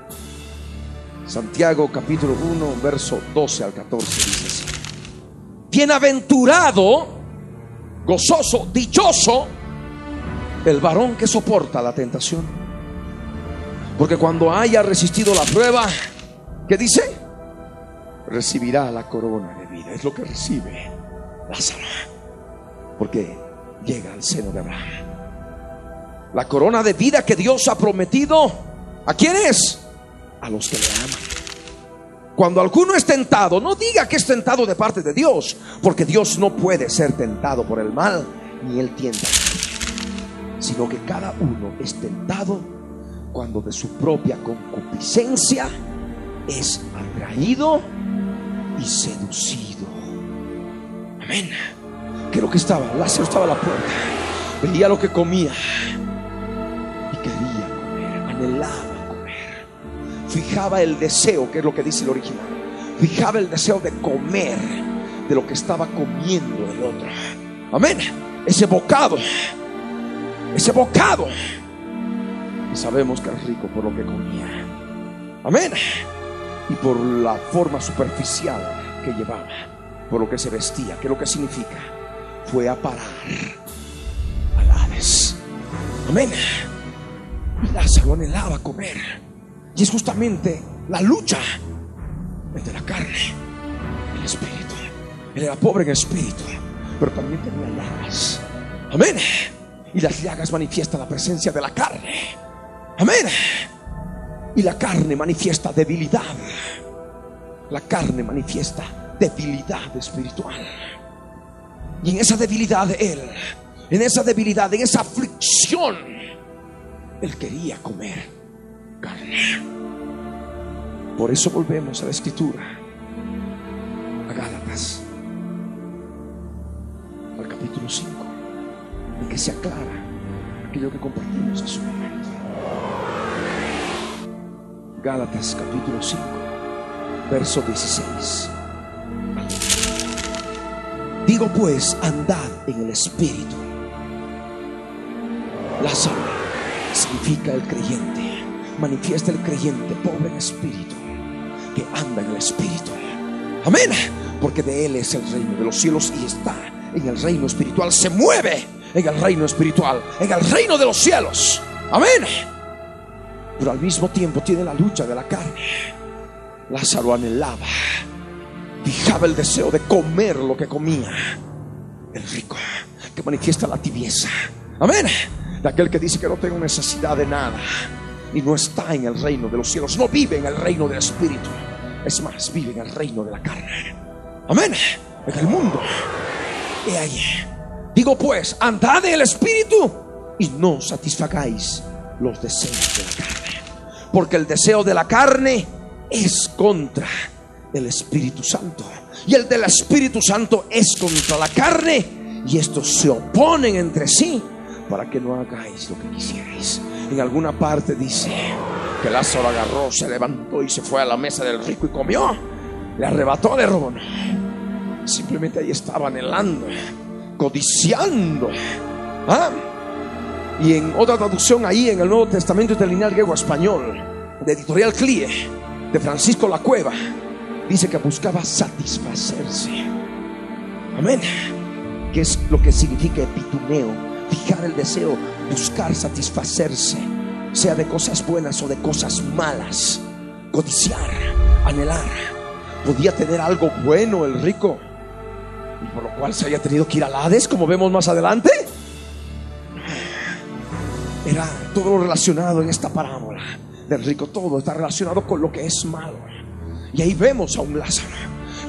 Santiago capítulo 1, verso 12 al 14 dice así. Bienaventurado, gozoso, dichoso el varón que soporta la tentación. Porque cuando haya resistido la prueba, ¿qué dice? Recibirá la corona de vida. Es lo que recibe Lázaro. Porque llega al seno de Abraham. La corona de vida que Dios ha prometido, ¿a quién es? A los que le aman. Cuando alguno es tentado, no diga que es tentado de parte de Dios, porque Dios no puede ser tentado por el mal, ni él tienta sino que cada uno es tentado cuando de su propia concupiscencia es atraído y seducido. Amén. Lo que estaba, Lázaro estaba a la puerta, veía lo que comía y quería comer, anhelaba comer. Fijaba el deseo, que es lo que dice el original. Fijaba el deseo de comer de lo que estaba comiendo el otro. Amén. Ese bocado ese bocado. Y sabemos que es rico por lo que comía. Amén. Y por la forma superficial que llevaba, por lo que se vestía, que lo que significa, fue a parar al Hades. Amén. Y Lázaro anhelaba comer. Y es justamente la lucha entre la carne y el espíritu. Él era pobre en espíritu, pero también tenía llagas. Amén. Y las llagas manifiestan la presencia de la carne. Amén. Y la carne manifiesta debilidad. La carne manifiesta debilidad espiritual. Y en esa debilidad de Él, en esa debilidad, en esa aflicción, Él quería comer carne. Por eso volvemos a la escritura, a Gálatas, al capítulo 5 y que se aclara aquello que compartimos en su momento. Gálatas capítulo 5, verso 16. Digo pues, andad en el Espíritu. Lázaro significa el creyente. Manifiesta el creyente, pobre en espíritu, que anda en el Espíritu. Amén. Porque de Él es el reino de los cielos y está en el reino espiritual. Se mueve en el reino espiritual, en el reino de los cielos. Amén. Pero al mismo tiempo tiene la lucha de la carne. Lázaro anhelaba, fijaba el deseo de comer lo que comía el rico, que manifiesta la tibieza. Amén. De aquel que dice que no tengo necesidad de nada y no está en el reino de los cielos, no vive en el reino del espíritu. Es más, vive en el reino de la carne. Amén. En el mundo. Y ahí. Digo pues, andad en el espíritu y no satisfagáis los deseos de la carne. Porque el deseo de la carne es contra el Espíritu Santo. Y el del Espíritu Santo es contra la carne. Y estos se oponen entre sí para que no hagáis lo que quisierais. En alguna parte dice que Lázaro agarró, se levantó y se fue a la mesa del rico y comió. Le arrebató de ron. Simplemente ahí estaba anhelando, codiciando. ¿Ah? Y en otra traducción ahí en el Nuevo Testamento interlineal griego español, de editorial CLIE, de Francisco La Cueva, dice que buscaba satisfacerse. Amén. Que es lo que significa epituneo, fijar el deseo, buscar satisfacerse, sea de cosas buenas o de cosas malas, codiciar, anhelar. Podía tener algo bueno el rico, y por lo cual se había tenido que ir al Hades, como vemos más adelante. Era todo relacionado en esta parábola del rico, todo está relacionado con lo que es malo. Y ahí vemos a un Lázaro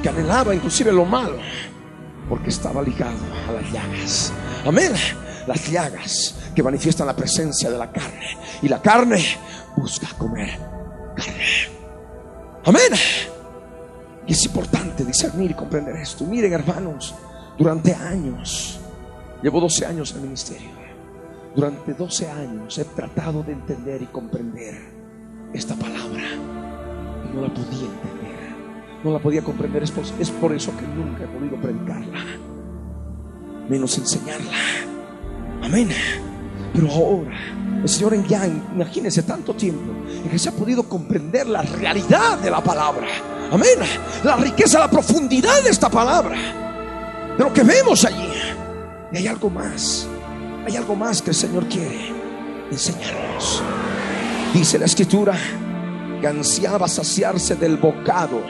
que anhelaba inclusive lo malo, porque estaba ligado a las llagas. Amén. Las llagas que manifiestan la presencia de la carne. Y la carne busca comer carne. Amén. Y es importante discernir y comprender esto. Miren, hermanos, durante años, llevo 12 años en el ministerio. Durante 12 años he tratado de entender y comprender esta palabra. Y no la podía entender. No la podía comprender. Es por, es por eso que nunca he podido predicarla. Menos enseñarla. Amén. Pero ahora, el Señor en ya, imagínense tanto tiempo en que se ha podido comprender la realidad de la palabra. Amén. La riqueza, la profundidad de esta palabra. De lo que vemos allí. Y hay algo más. Hay algo más que el Señor quiere enseñarnos. Dice la escritura que ansiaba saciarse del bocado,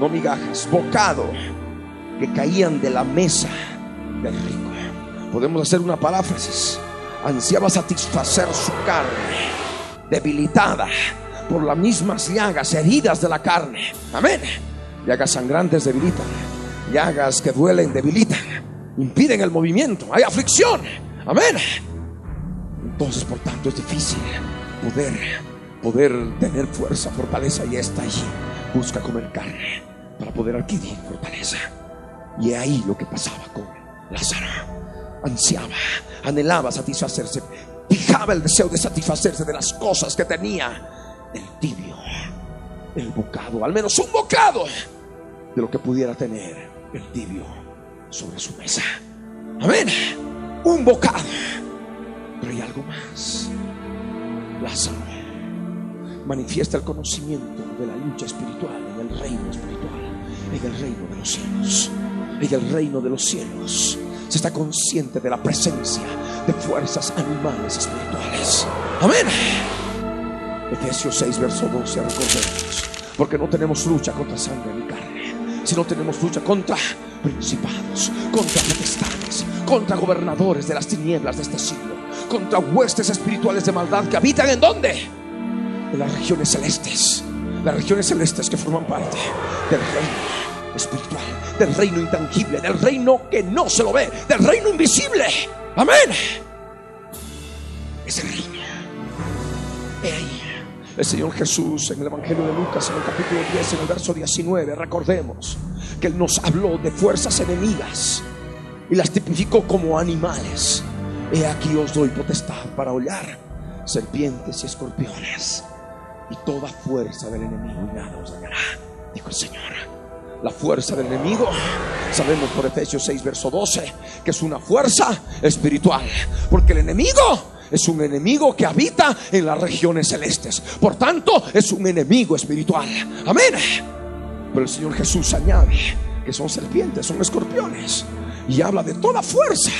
no migajas, bocado que caían de la mesa del rico. Podemos hacer una paráfrasis. Ansiaba satisfacer su carne, debilitada por las mismas llagas, heridas de la carne. Amén. Llagas sangrantes debilitan, llagas que duelen debilitan, impiden el movimiento, hay aflicción. Amén. Entonces, por tanto, es difícil poder, poder tener fuerza, fortaleza y está allí. Busca comer carne para poder adquirir fortaleza. Y ahí lo que pasaba con Lázaro. Ansiaba, anhelaba satisfacerse, fijaba el deseo de satisfacerse de las cosas que tenía. El tibio, el bocado, al menos un bocado de lo que pudiera tener el tibio sobre su mesa. Amén. Un bocado. Pero hay algo más. Lázaro manifiesta el conocimiento de la lucha espiritual en el reino espiritual, en el reino de los cielos, en el reino de los cielos. Se está consciente de la presencia de fuerzas animales espirituales. Amén. Efesios 6, verso 12, recordemos. Porque no tenemos lucha contra sangre ni carne, sino tenemos lucha contra principados, contra potestades, contra gobernadores de las tinieblas de este siglo, contra huestes espirituales de maldad que habitan en dónde? En las regiones celestes, las regiones celestes que forman parte del reino espiritual, del reino intangible, del reino que no se lo ve, del reino invisible. Amén. Ese reino. He ahí. El Señor Jesús en el Evangelio de Lucas, en el capítulo 10, en el verso 19, recordemos que Él nos habló de fuerzas enemigas y las tipificó como animales. He aquí os doy potestad para hollar serpientes y escorpiones y toda fuerza del enemigo y nada os dañará, dijo el Señor. La fuerza del enemigo, sabemos por Efesios 6, verso 12, que es una fuerza espiritual. Porque el enemigo es un enemigo que habita en las regiones celestes. Por tanto, es un enemigo espiritual. Amén. Pero el Señor Jesús añade que son serpientes, son escorpiones. Y habla de toda fuerza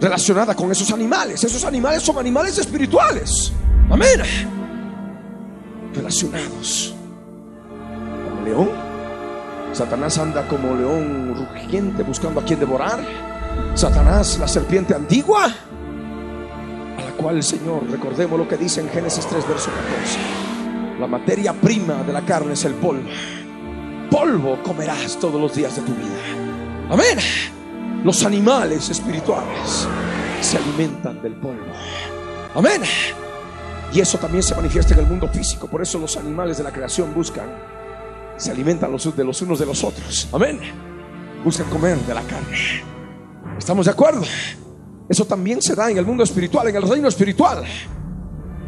relacionada con esos animales. Esos animales son animales espirituales. Amén. Relacionados. Como león. Satanás anda como león rugiente buscando a quien devorar. Satanás, la serpiente antigua, Señor, recordemos lo que dice en Génesis 3, verso 14. La materia prima de la carne es el polvo. Polvo comerás todos los días de tu vida. Amén. Los animales espirituales se alimentan del polvo. Amén. Y eso también se manifiesta en el mundo físico. Por eso los animales de la creación buscan, se alimentan los, de los unos de los otros. Amén. Buscan comer de la carne. ¿Estamos de acuerdo? Eso también se da en el mundo espiritual, en el reino espiritual.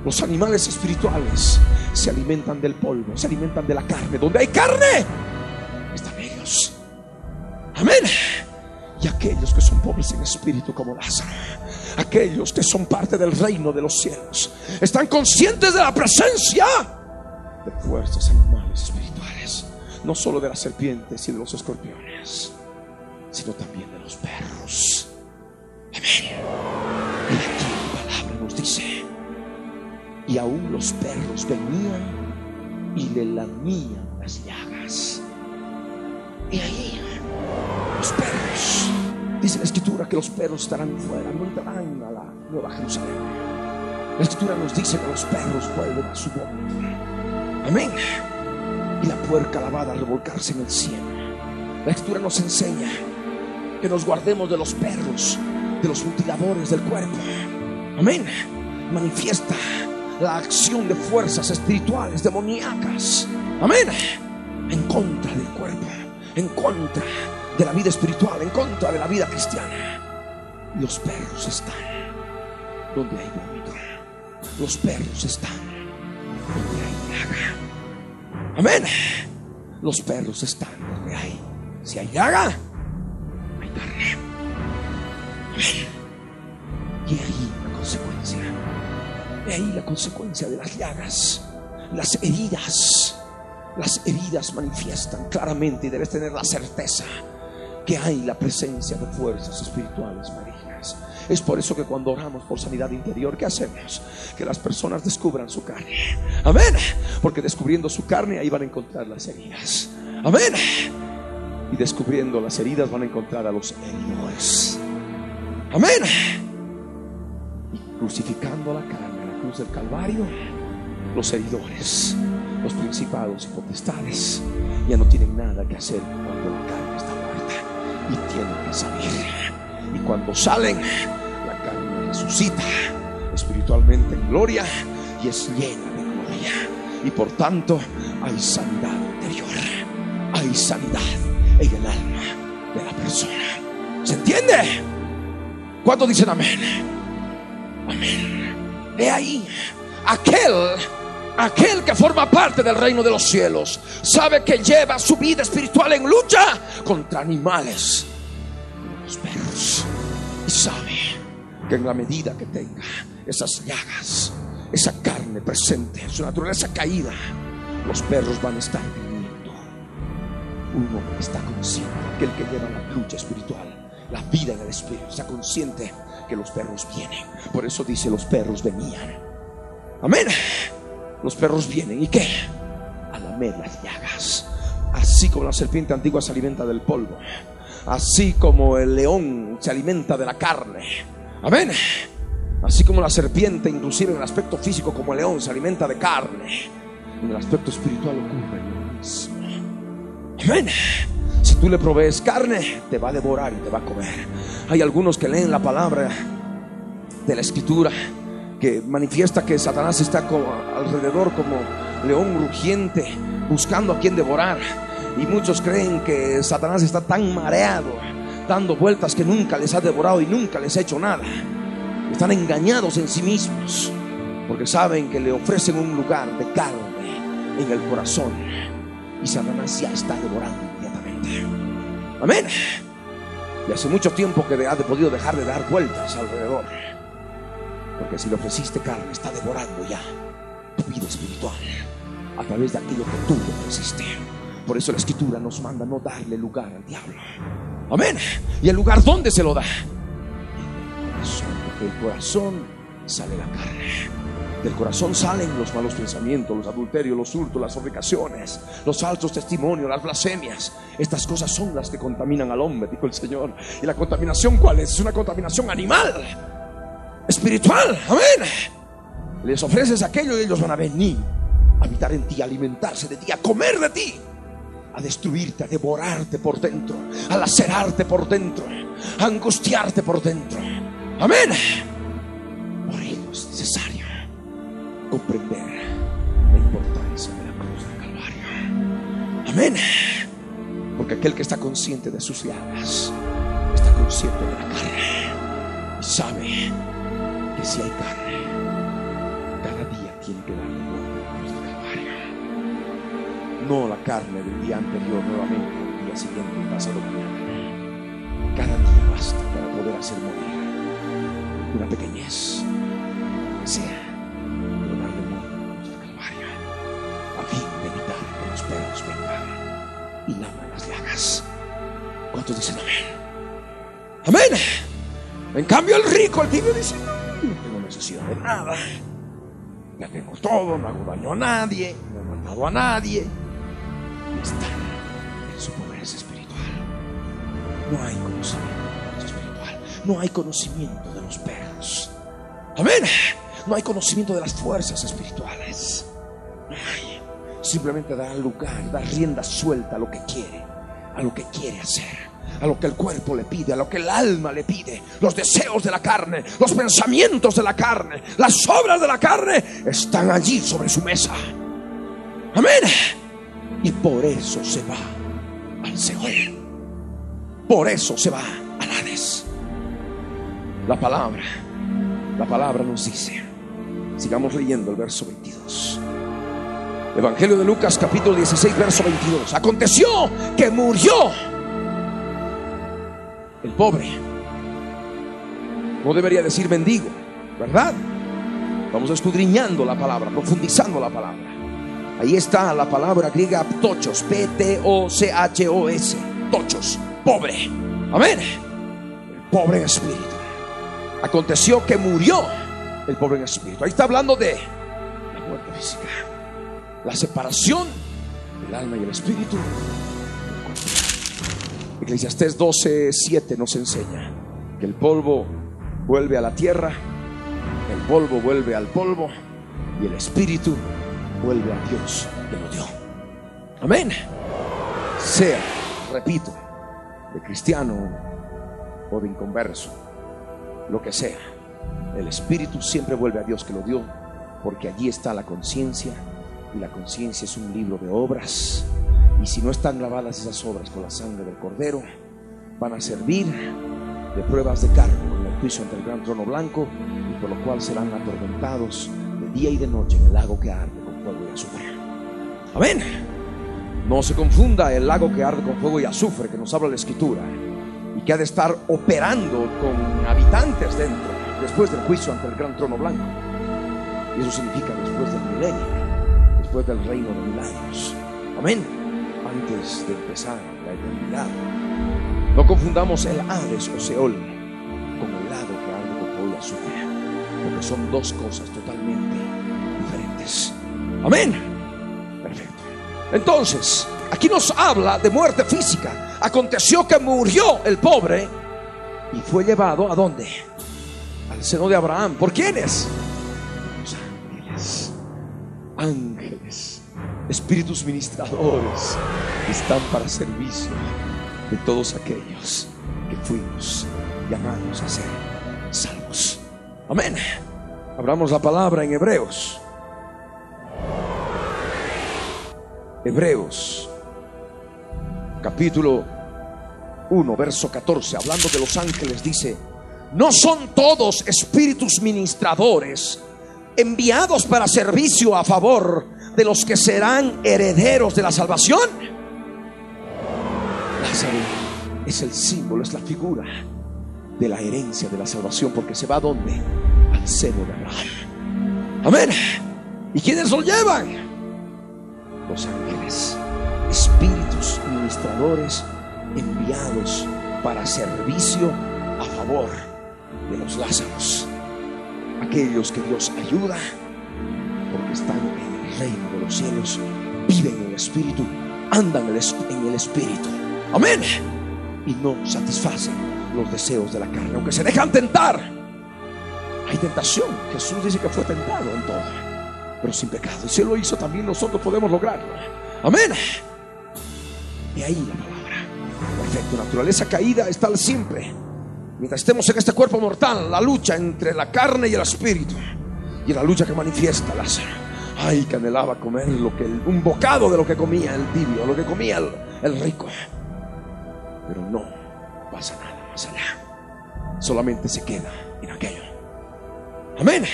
Los animales espirituales se alimentan del polvo, se alimentan de la carne. Donde hay carne, están ellos. Amén y aquellos que son pobres en espíritu como Lázaro, aquellos que son parte del reino de los cielos, están conscientes de la presencia de fuerzas animales espirituales, no solo de las serpientes y de los escorpiones, sino también de los perros. Y aquí la palabra nos dice, y aún los perros venían y le lamían las llagas. Y ahí los perros. Dice la escritura que los perros estarán fuera, no entrarán a la Nueva Jerusalén. La escritura nos dice que los perros vuelven a su boca. Amén. Y la puerca lavada a revolcarse en el cielo. La escritura nos enseña que nos guardemos de los perros, de los mutiladores del cuerpo. Amén. Manifiesta la acción de fuerzas espirituales demoníacas. Amén. En contra del cuerpo, en contra de la vida espiritual, en contra de la vida cristiana. Los perros están donde hay vómito. Los perros están donde hay llaga. Amén. Los perros están donde hay. Si hay llaga, hay. Y ahí la consecuencia. Y ahí la consecuencia de las llagas, las heridas. Las heridas manifiestan claramente y debes tener la certeza que hay la presencia de fuerzas espirituales malignas. Es por eso que cuando oramos por sanidad interior, ¿qué hacemos? Que las personas descubran su carne. Amén. Porque descubriendo su carne, ahí van a encontrar las heridas. Amén. Y descubriendo las heridas van a encontrar a los heridos. Amén. Crucificando la carne en la cruz del Calvario, los heridores, los principados y potestades, ya no tienen nada que hacer cuando la carne está y tienen que salir. Y cuando salen, la carne resucita espiritualmente en gloria y es llena de gloria. Y por tanto hay sanidad interior, hay sanidad en el alma de la persona. ¿Se entiende? ¿Cuántos dicen amén? Amén. He ahí aquel Aquel que forma parte del reino de los cielos sabe que lleva su vida espiritual en lucha contra animales, los perros, y sabe que en la medida que tenga esas llagas, esa carne presente, su naturaleza caída, los perros van a estar viniendo. Uno está consciente, aquel que lleva la lucha espiritual, la vida en el espíritu, está consciente que los perros vienen. Por eso dice los perros venían. Amén los perros vienen y qué? A las llagas. Así como la serpiente antigua se alimenta del polvo. Así como el león se alimenta de la carne. Amén. Así como la serpiente, inclusive en el aspecto físico, como el león se alimenta de carne. En el aspecto espiritual ocurre lo mismo. Amén. Si tú le provees carne, te va a devorar y te va a comer. Hay algunos que leen la palabra de la escritura que manifiesta que Satanás está alrededor como león rugiente, buscando a quien devorar. Y muchos creen que Satanás está tan mareado, dando vueltas que nunca les ha devorado y nunca les ha hecho nada. Están engañados en sí mismos, porque saben que le ofrecen un lugar de carne en el corazón. Y Satanás ya está devorando. Amén. Y hace mucho tiempo que ha podido dejar de dar vueltas alrededor. Porque si le ofreciste carne, está devorando ya tu vida espiritual a través de aquello que tú le ofreciste. Por eso la escritura nos manda no darle lugar al diablo. Amén. ¿Y el lugar dónde se lo da? En el corazón, porque el corazón sale la carne. Del corazón salen los malos pensamientos, los adulterios, los hurtos, las obligaciones, los falsos testimonios, las blasfemias. Estas cosas son las que contaminan al hombre, dijo el Señor. ¿Y la contaminación cuál es? Es una contaminación animal, espiritual. Amén. Les ofreces aquello y ellos van a venir a habitar en ti, a alimentarse de ti, a comer de ti, a destruirte, a devorarte por dentro, a lacerarte por dentro, a angustiarte por dentro. Amén. Por ello es necesario comprender la importancia de la cruz del Calvario. Amén. Porque aquel que está consciente de sus llagas está consciente de la carne y sabe que si hay carne, cada día tiene que darle vuelta a la cruz del Calvario. No la carne del día anterior nuevamente, el día siguiente y pasado mañana. Cada día basta para poder hacer morir una pequeñez que sea y laman las llagas. ¿Cuántos dicen amén? Amén. En cambio el rico, el tibio dice, no tengo necesidad de nada. Ya tengo todo, no hago daño a nadie, no he matado a nadie. Y está en su pobreza espiritual. No hay conocimiento espiritual. No hay conocimiento de los perros. Amén. No hay conocimiento de las fuerzas espirituales. No hay. Simplemente da lugar, da rienda suelta a lo que quiere, a lo que quiere hacer, a lo que el cuerpo le pide, a lo que el alma le pide, los deseos de la carne, los pensamientos de la carne, las obras de la carne están allí sobre su mesa. Amén. Y por eso se va al Seol. Por eso se va al Hades. La palabra, la palabra nos dice, sigamos leyendo el verso 22. Evangelio de Lucas capítulo 16, verso 22. Aconteció que murió el pobre. No debería decir mendigo, ¿verdad? Vamos escudriñando la palabra, profundizando la palabra. Ahí está la palabra griega tochos, P-T-O-C-H-O-S, tochos, pobre. Amén. El pobre en espíritu. Aconteció que murió el pobre en espíritu. Ahí está hablando de la muerte física la separación del alma y el espíritu. Eclesiastés 12, 7 nos enseña que el polvo vuelve a la tierra, el polvo vuelve al polvo y el espíritu vuelve a Dios que lo dio. Amén. Sea, repito, de cristiano o de inconverso, lo que sea, el espíritu siempre vuelve a Dios que lo dio, porque allí está la conciencia y la conciencia es un libro de obras. Y si no están grabadas esas obras con la sangre del cordero, van a servir de pruebas de cargo en el juicio ante el gran trono blanco y por lo cual serán atormentados de día y de noche en el lago que arde con fuego y azufre. Amén. No se confunda el lago que arde con fuego y azufre que nos habla la escritura y que ha de estar operando con habitantes dentro después del juicio ante el gran trono blanco. Y eso significa después del milenio después del reino de mil años. Amén. Antes de empezar la eternidad. No confundamos el Hades o Seol con el lado que arde con fuego y azufre, porque son dos cosas totalmente diferentes. Amén. Perfecto. Entonces, aquí nos habla de muerte física. Aconteció que murió el pobre y fue llevado a dónde? Al seno de Abraham. ¿Por quiénes? Ángeles espíritus ministradores están para servicio de todos aquellos que fuimos llamados a ser salvos. Amén. Abramos la palabra en Hebreos. Hebreos, capítulo 1, verso 14, hablando de los ángeles, dice, no son todos espíritus ministradores enviados para servicio a favor de los que serán herederos de la salvación. Lázaro es el símbolo, es la figura de la herencia de la salvación, porque se va a dónde? Al seno de Abraham. Amén. ¿Y quiénes lo llevan? Los ángeles, espíritus ministradores enviados para servicio a favor de los Lázaros, aquellos que Dios ayuda porque están en el reino de los cielos, viven en el espíritu, andan en el espíritu. Amén. Y no satisfacen los deseos de la carne, aunque se dejan tentar. Hay tentación. Jesús dice que fue tentado en todo, pero sin pecado. Y si Él lo hizo, también nosotros podemos lograrlo. Amén. Y ahí la palabra. Perfecto. Naturaleza caída está siempre. Mientras estemos en este cuerpo mortal, la lucha entre la carne y el espíritu. Y la lucha que manifiesta Lázaro. Ay, que anhelaba comer lo que un bocado de lo que comía el tibio, lo que comía el, el rico. Pero no pasa nada más allá. Solamente se queda en aquello. Amén.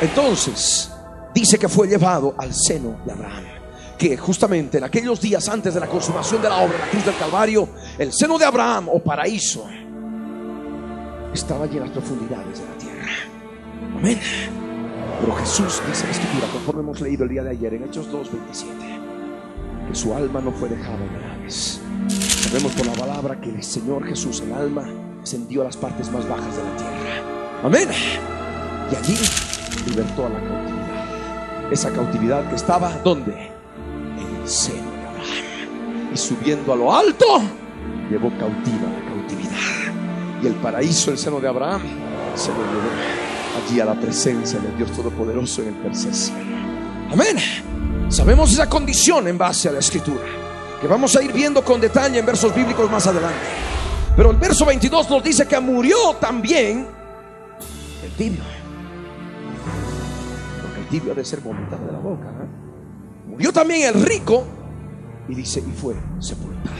Entonces, dice que fue llevado al seno de Abraham. Que justamente en aquellos días antes de la consumación de la obra, la cruz del Calvario, el seno de Abraham o paraíso estaba lleno de profundidades de la tierra. Amén. Pero Jesús dice en la escritura, conforme hemos leído el día de ayer en Hechos 2:27, que su alma no fue dejada en el Hades. Sabemos por la palabra que el Señor Jesús, el alma, ascendió a las partes más bajas de la tierra. Amén. Y allí libertó a la cautividad. Esa cautividad que estaba, ¿dónde? Seno de Abraham. Y subiendo a lo alto, llevó cautiva la cautividad. Y el paraíso, el seno de Abraham, se lo llevó allí a la presencia del Dios Todopoderoso en el tercer cielo. Amén. Sabemos esa condición en base a la escritura, que vamos a ir viendo con detalle en versos bíblicos más adelante. Pero el verso 22 nos dice que murió también el tibio. Porque el tibio ha de ser vomitado de la boca. ¿eh? Murió también el rico y dice, y fue sepultado.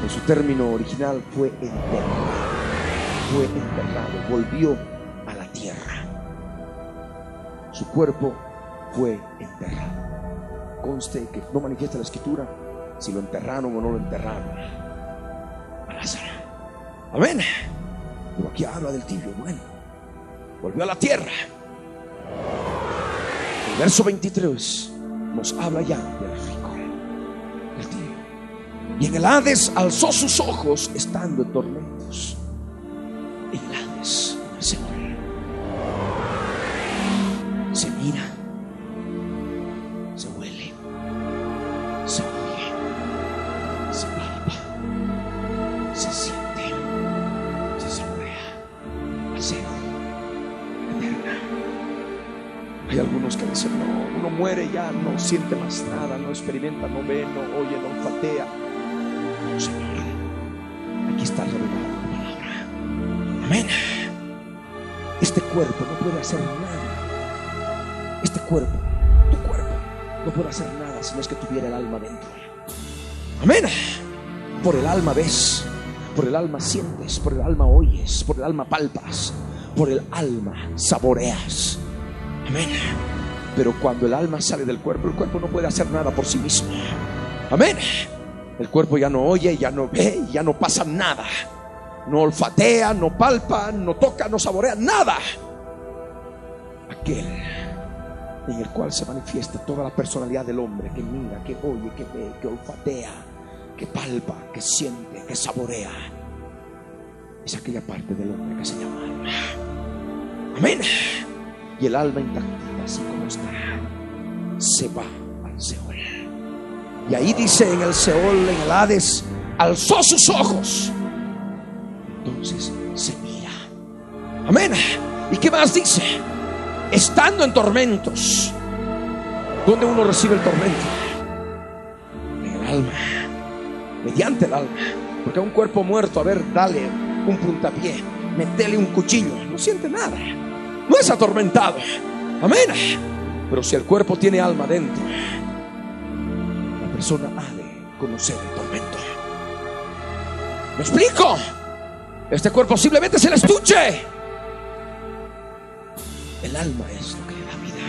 En su término original fue enterrado. Fue enterrado, volvió a la tierra. Su cuerpo fue enterrado. Conste que no manifiesta la escritura si lo enterraron o no lo enterraron a Lázaro. Amén. Pero aquí habla del tibio. Bueno, volvió a la tierra. El verso 23 habla ya del rico, del tibio. Y en el Hades alzó sus ojos estando en tormentos. En el Hades, el Señor. Se mira, muere ya, no siente más nada, no experimenta, no ve, no oye, no olfatea. Señor, aquí está revelada la palabra. Amén. Este cuerpo no puede hacer nada. Este cuerpo, tu cuerpo, no puede hacer nada si no es que tuviera el alma dentro. Amén. Por el alma ves, por el alma sientes, por el alma oyes, por el alma palpas, por el alma saboreas. Amén. Pero cuando el alma sale del cuerpo, el cuerpo no puede hacer nada por sí mismo. Amén. El cuerpo ya no oye, ya no ve, ya no pasa nada. No olfatea, no palpa, no toca, no saborea, nada. Aquel en el cual se manifiesta toda la personalidad del hombre que mira, que oye, que ve, que olfatea, que palpa, que siente, que saborea. Es aquella parte del hombre que se llama alma. Amén. Y el alma intacta, así como está, se va al Seol. Y ahí dice en el Seol, en el Hades, alzó sus ojos. Entonces se mira. Amén. ¿Y qué más dice? Estando en tormentos. ¿Dónde uno recibe el tormento? En el alma. Mediante el alma. Porque a un cuerpo muerto, a ver, dale un puntapié, metele un cuchillo, no siente nada. No es atormentado. Amén. Pero si el cuerpo tiene alma dentro, la persona ha de conocer el tormento. ¿Me explico? Este cuerpo simplemente se le estuche. El alma es lo que da vida.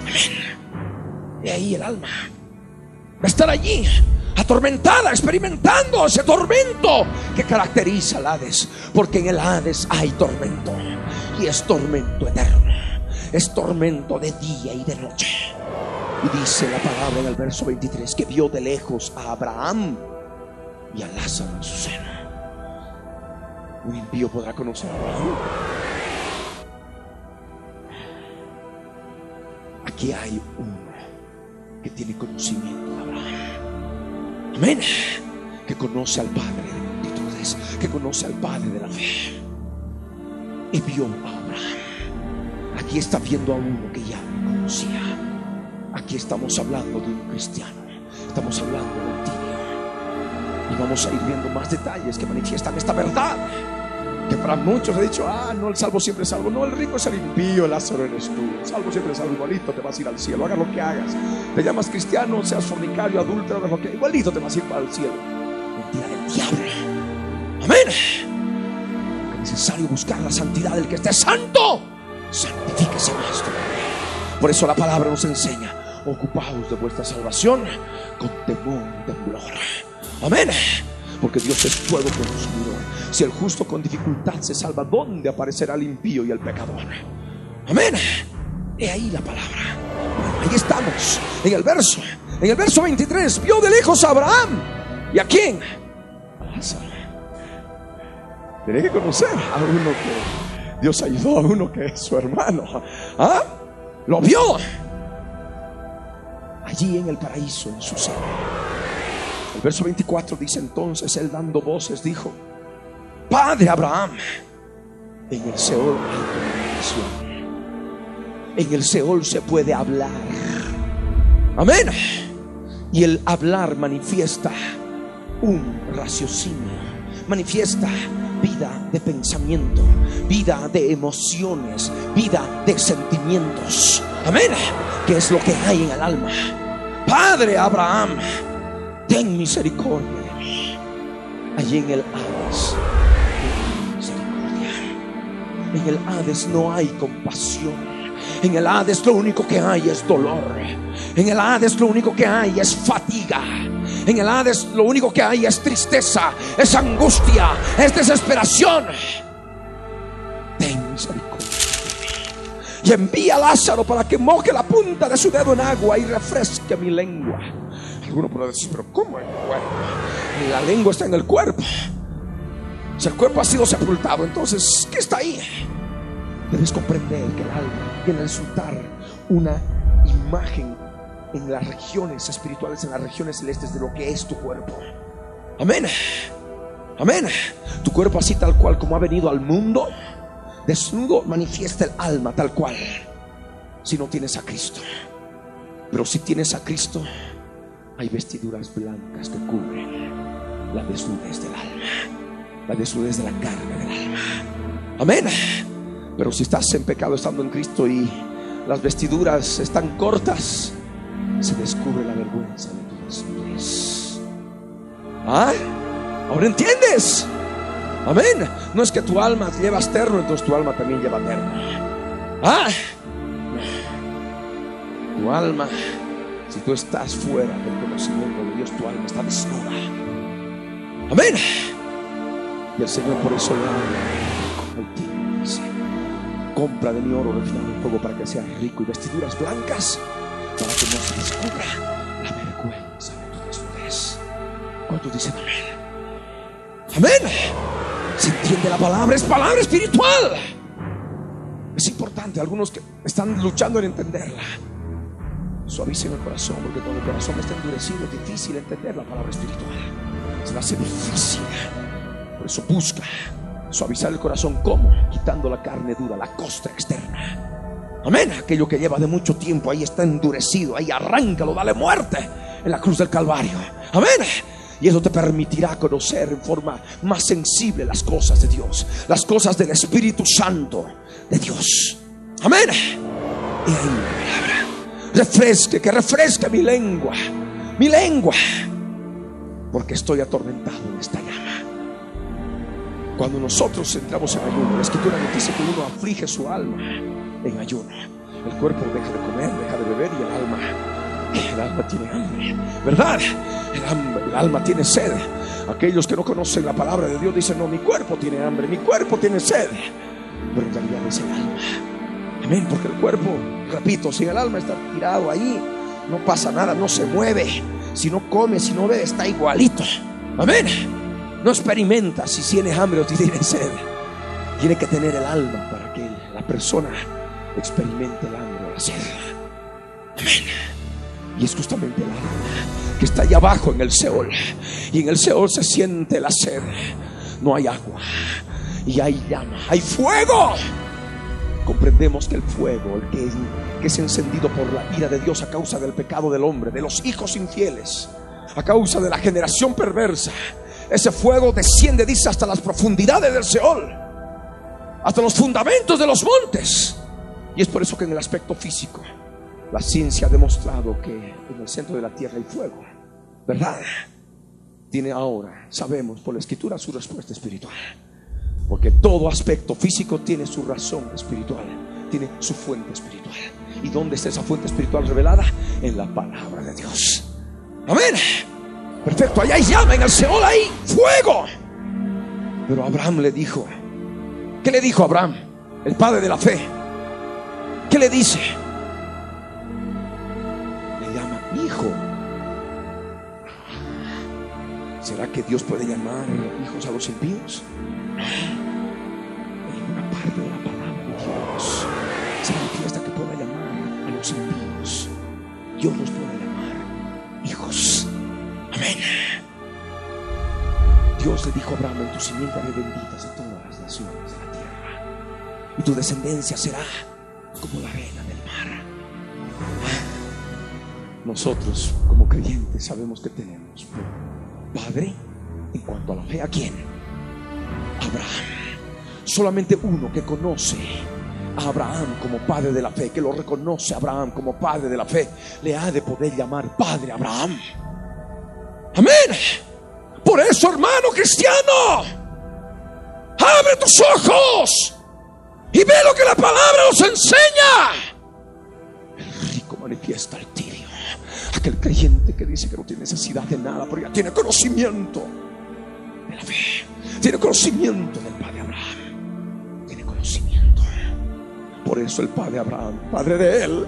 Amén. Y ahí el alma. Va a estar allí, atormentada, experimentando ese tormento que caracteriza al Hades. Porque en el Hades hay tormento. Y es tormento eterno. Es tormento de día y de noche. Y dice la palabra en el verso 23 que vio de lejos a Abraham y a Lázaro en su seno. Un impío podrá conocer a Abraham. Aquí hay uno que tiene conocimiento de Abraham. Amén. Que conoce al Padre de multitudes, que conoce al Padre de la fe. Y vio a Abraham. Aquí está viendo a uno que ya conocía. Aquí estamos hablando de un cristiano. Estamos hablando de un tibio. Y vamos a ir viendo más detalles que manifiestan esta verdad. Que para muchos he dicho, ah, no, el salvo siempre es salvo. No, el rico es el impío, Lázaro eres tú. El salvo siempre es salvo, igualito te vas a ir al cielo. Haga lo que hagas. Te llamas cristiano, seas fornicario, adúltero, lo que igualito te vas a ir para el cielo. Mentira del diablo. Amén. Es necesario buscar la santidad del que esté santo. Santifíquese todavía. Por eso la palabra nos enseña. Ocupaos de vuestra salvación con temor y temblor. Amén. Porque Dios es fuego consumidor. Si el justo con dificultad se salva, ¿dónde aparecerá el impío y el pecador? Amén. He ahí la palabra. Bueno, ahí estamos. En el verso. En el verso 23. Vio de lejos a Abraham. ¿Y a quién? A Lázaro. Tiene que conocer a uno que Dios ayudó, a uno que es su hermano. ¿Ah? Lo vio. Allí en el paraíso, en su seno. El verso 24 dice entonces, él dando voces, dijo, Padre Abraham, en el Seol hay comunicación. En el Seol se puede hablar. Amén. Y el hablar manifiesta un raciocinio, manifiesta vida de pensamiento, vida de emociones, vida de sentimientos. Amén. Que es lo que hay en el alma. Padre Abraham, ten misericordia de mí. Allí en el Hades, ten misericordia. En el Hades no hay compasión. En el Hades lo único que hay es dolor. En el Hades lo único que hay es fatiga. En el Hades lo único que hay es tristeza, es angustia, es desesperación. Ten misericordia. Y envía a Lázaro para que moje la punta de su dedo en agua y refresque mi lengua. Alguno podrá decir, pero ¿cómo en el cuerpo? La lengua está en el cuerpo. Si el cuerpo ha sido sepultado, entonces, ¿qué está ahí? Debes comprender que el alma viene a resultar una imagen en las regiones espirituales, en las regiones celestes de lo que es tu cuerpo. Amén. Amén. Tu cuerpo así tal cual como ha venido al mundo, desnudo, manifiesta el alma tal cual. Si no tienes a Cristo. Pero si tienes a Cristo, hay vestiduras blancas que cubren la desnudez del alma, la desnudez de la carne del alma. Amén. Pero si estás en pecado estando en Cristo y las vestiduras están cortas, se descubre la vergüenza de tu desnudez. ¿Ah? ¿Ahora entiendes? Amén. No es que tu alma llevas terno, entonces tu alma también lleva terno. ¿Ah? Tu alma, si tú estás fuera del conocimiento de Dios, tu alma está desnuda. Amén. Y el Señor por eso le habla. Dice, compra de mi oro refinado en fuego para que sea rico y vestiduras blancas no se descubra la vergüenza de tu desnudez. ¿Cuántos dicen amén? Amén. Se entiende la palabra, es palabra espiritual. Es importante, algunos que están luchando en entenderla. Suavicen el corazón, porque cuando el corazón está endurecido es difícil entender la palabra espiritual. Se le hace difícil. Por eso busca suavizar el corazón. ¿Cómo? Quitando la carne dura, la costra externa. Amén. Aquello que lleva de mucho tiempo ahí está endurecido. Ahí arráncalo, dale muerte en la cruz del Calvario. Amén. Y eso te permitirá conocer en forma más sensible las cosas de Dios, las cosas del Espíritu Santo de Dios. Amén. Y ahí la palabra. Refresque, que refresque mi lengua, mi lengua, porque estoy atormentado en esta llama. Cuando nosotros entramos en ayuno, la escritura nos dice que uno aflige su alma en ayuno. El cuerpo deja de comer, deja de beber y el alma El alma tiene hambre, ¿verdad? El, alma tiene sed. Aquellos que no conocen la palabra de Dios dicen, no, mi cuerpo tiene hambre, mi cuerpo tiene sed. Pero en realidad es el alma. Amén, porque el cuerpo, repito, si el alma está tirado ahí, no pasa nada, no se mueve. Si no come, si no ve, está igualito. Amén. No experimenta si tiene hambre o si tiene sed. Tiene que tener el alma para que la persona experimente el hambre o la sed. Amén. Y es justamente el alma que está allá abajo en el Seol. Y en el Seol se siente la sed. No hay agua. Y hay llama. Hay fuego. Comprendemos que el fuego, el que es, que es encendido por la ira de Dios a causa del pecado del hombre, de los hijos infieles, a causa de la generación perversa, ese fuego desciende, dice, hasta las profundidades del Seol, hasta los fundamentos de los montes. Y es por eso que en el aspecto físico, la ciencia ha demostrado que en el centro de la tierra hay fuego, ¿verdad? Tiene ahora, sabemos por la escritura, su respuesta espiritual. Porque todo aspecto físico tiene su razón espiritual, tiene su fuente espiritual. ¿Y dónde está esa fuente espiritual revelada? En la palabra de Dios. Amén. Perfecto, allá hay llama en el Seol, hay fuego. Pero Abraham le dijo, ¿qué le dijo Abraham? El padre de la fe. ¿Qué le dice? Le llama hijo. ¿Será que Dios puede llamar hijos a los impíos? En ninguna parte de la palabra de Dios se manifiesta que pueda llamar a los impíos. Dios los puede llamar hijos. Amén. Dios le dijo a Abraham, en tu simiente haré benditas a todas las naciones de la tierra. Y tu descendencia será como la arena del mar. Nosotros, como creyentes, sabemos que tenemos Padre en cuanto a la fe. ¿A quién? Abraham. Solamente uno que conoce a Abraham como padre de la fe, que lo reconoce a Abraham como padre de la fe, le ha de poder llamar Padre Abraham. Amén. Por eso, hermano cristiano, abre tus ojos y ve lo que la palabra nos enseña. El rico manifiesta al tibio. Aquel creyente que dice que no tiene necesidad de nada, pero ya tiene conocimiento de la fe. Tiene conocimiento del Padre Abraham. Tiene conocimiento. Por eso el Padre Abraham, Padre de él,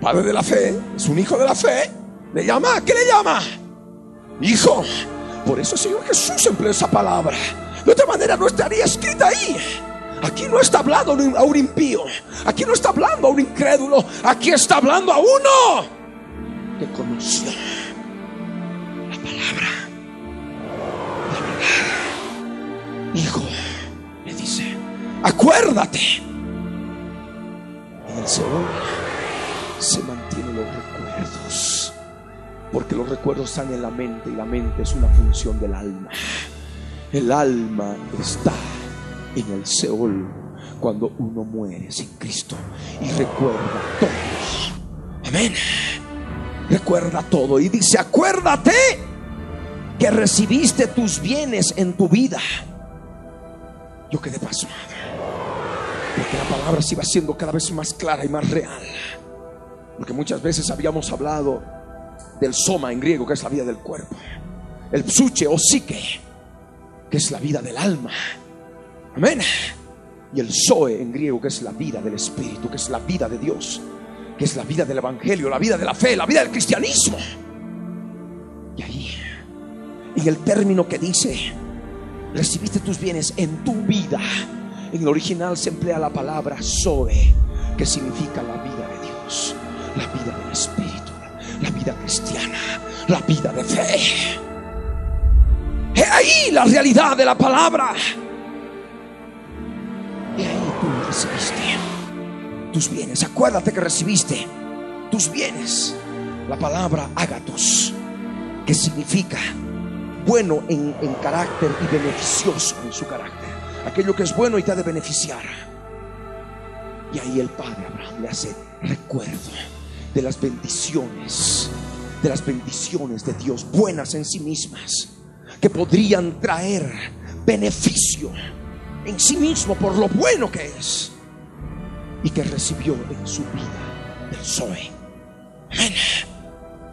Padre de la fe, es un hijo de la fe. Le llama, ¿qué le llama? Hijo. Por eso el Señor Jesús empleó esa palabra. De otra manera no estaría escrita ahí. Aquí no está hablando a un impío. Aquí no está hablando a un incrédulo. Aquí está hablando a uno que conoció la palabra. Hijo, le dice, acuérdate. En el Seol se mantienen los recuerdos. Porque los recuerdos están en la mente y la mente es una función del alma. El alma está en el Seol cuando uno muere sin Cristo y recuerda todo. Amén. Recuerda todo y dice, acuérdate que recibiste tus bienes en tu vida. Yo quedé pasmado. Porque la palabra se iba siendo cada vez más clara y más real. Porque muchas veces habíamos hablado del soma en griego, que es la vida del cuerpo. El psuche o psique, que es la vida del alma. Amén. Y el zoe en griego, que es la vida del espíritu, que es la vida de Dios, que es la vida del evangelio, la vida de la fe, la vida del cristianismo. Y ahí, en el término que dice, recibiste tus bienes en tu vida, en el original se emplea la palabra zoe, que significa la vida de Dios, la vida del espíritu la vida cristiana, la vida de fe. He ahí la realidad de la palabra. Recibiste tus bienes. Acuérdate que recibiste tus bienes. La palabra ágatos, que significa bueno en, en carácter y beneficioso en su carácter. Aquello que es bueno y te ha de beneficiar. Y ahí el Padre Abraham le hace recuerdo de las bendiciones, de las bendiciones de Dios, buenas en sí mismas, que podrían traer beneficio en sí mismo por lo bueno que es y que recibió en su vida del Zoe.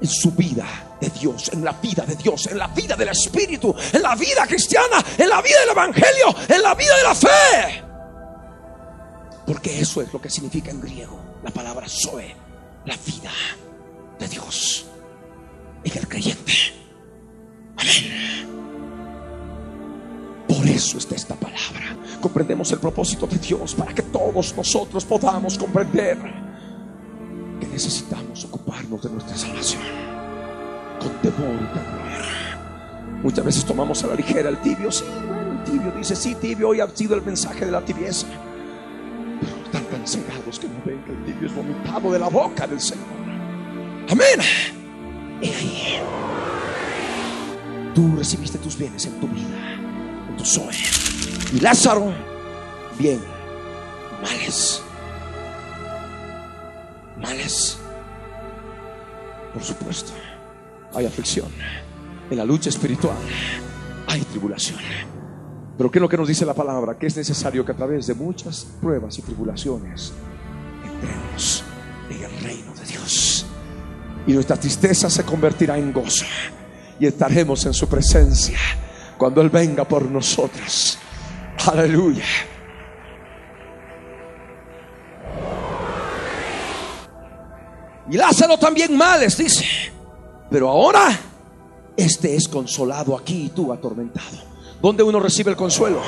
En su vida de Dios, en la vida de Dios, en la vida del Espíritu, en la vida cristiana, en la vida del Evangelio, en la vida de la fe. Porque eso es lo que significa en griego la palabra Zoe, la vida de Dios en el creyente. Amén. Por eso está esta palabra. Comprendemos el propósito de Dios para que todos nosotros podamos comprender que necesitamos ocuparnos de nuestra salvación con temor y temor. Muchas veces tomamos a la ligera el tibio. Sí, bueno, tibio dice, sí, tibio, hoy ha sido el mensaje de la tibieza. Pero están tan cegados que no ven que el tibio es vomitado de la boca del Señor. Amén. Tú recibiste tus bienes en tu vida, tu Zoe. Y Lázaro, bien, males. Males. Por supuesto, hay aflicción. En la lucha espiritual hay tribulación. Pero ¿qué es lo que nos dice la palabra? Que es necesario que a través de muchas pruebas y tribulaciones entremos en el reino de Dios. Y nuestra tristeza se convertirá en gozo. Y estaremos en su presencia cuando Él venga por nosotros. Aleluya. Y Lázaro también males, dice. Pero ahora, este es consolado aquí y tú atormentado. ¿Dónde uno recibe el consuelo?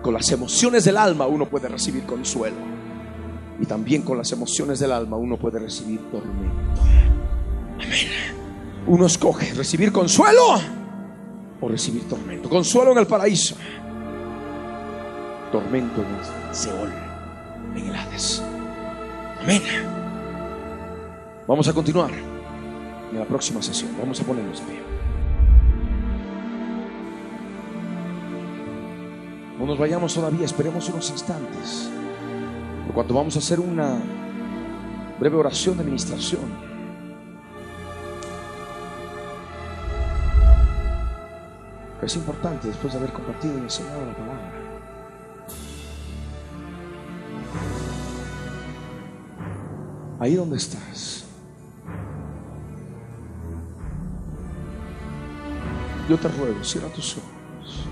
Con las emociones del alma uno puede recibir consuelo. Y también con las emociones del alma uno puede recibir tormento. Amén. Uno escoge recibir consuelo o recibir tormento. Consuelo en el paraíso. Tormento en el Seol, en el Hades. Amén. Vamos a continuar en la próxima sesión. Vamos a ponernos en pie. No nos vayamos todavía, esperemos unos instantes. Por cuanto vamos a hacer una breve oración de administración. Es importante después de haber compartido y enseñado la palabra. Ahí donde estás. Yo te ruego, cierra tus ojos.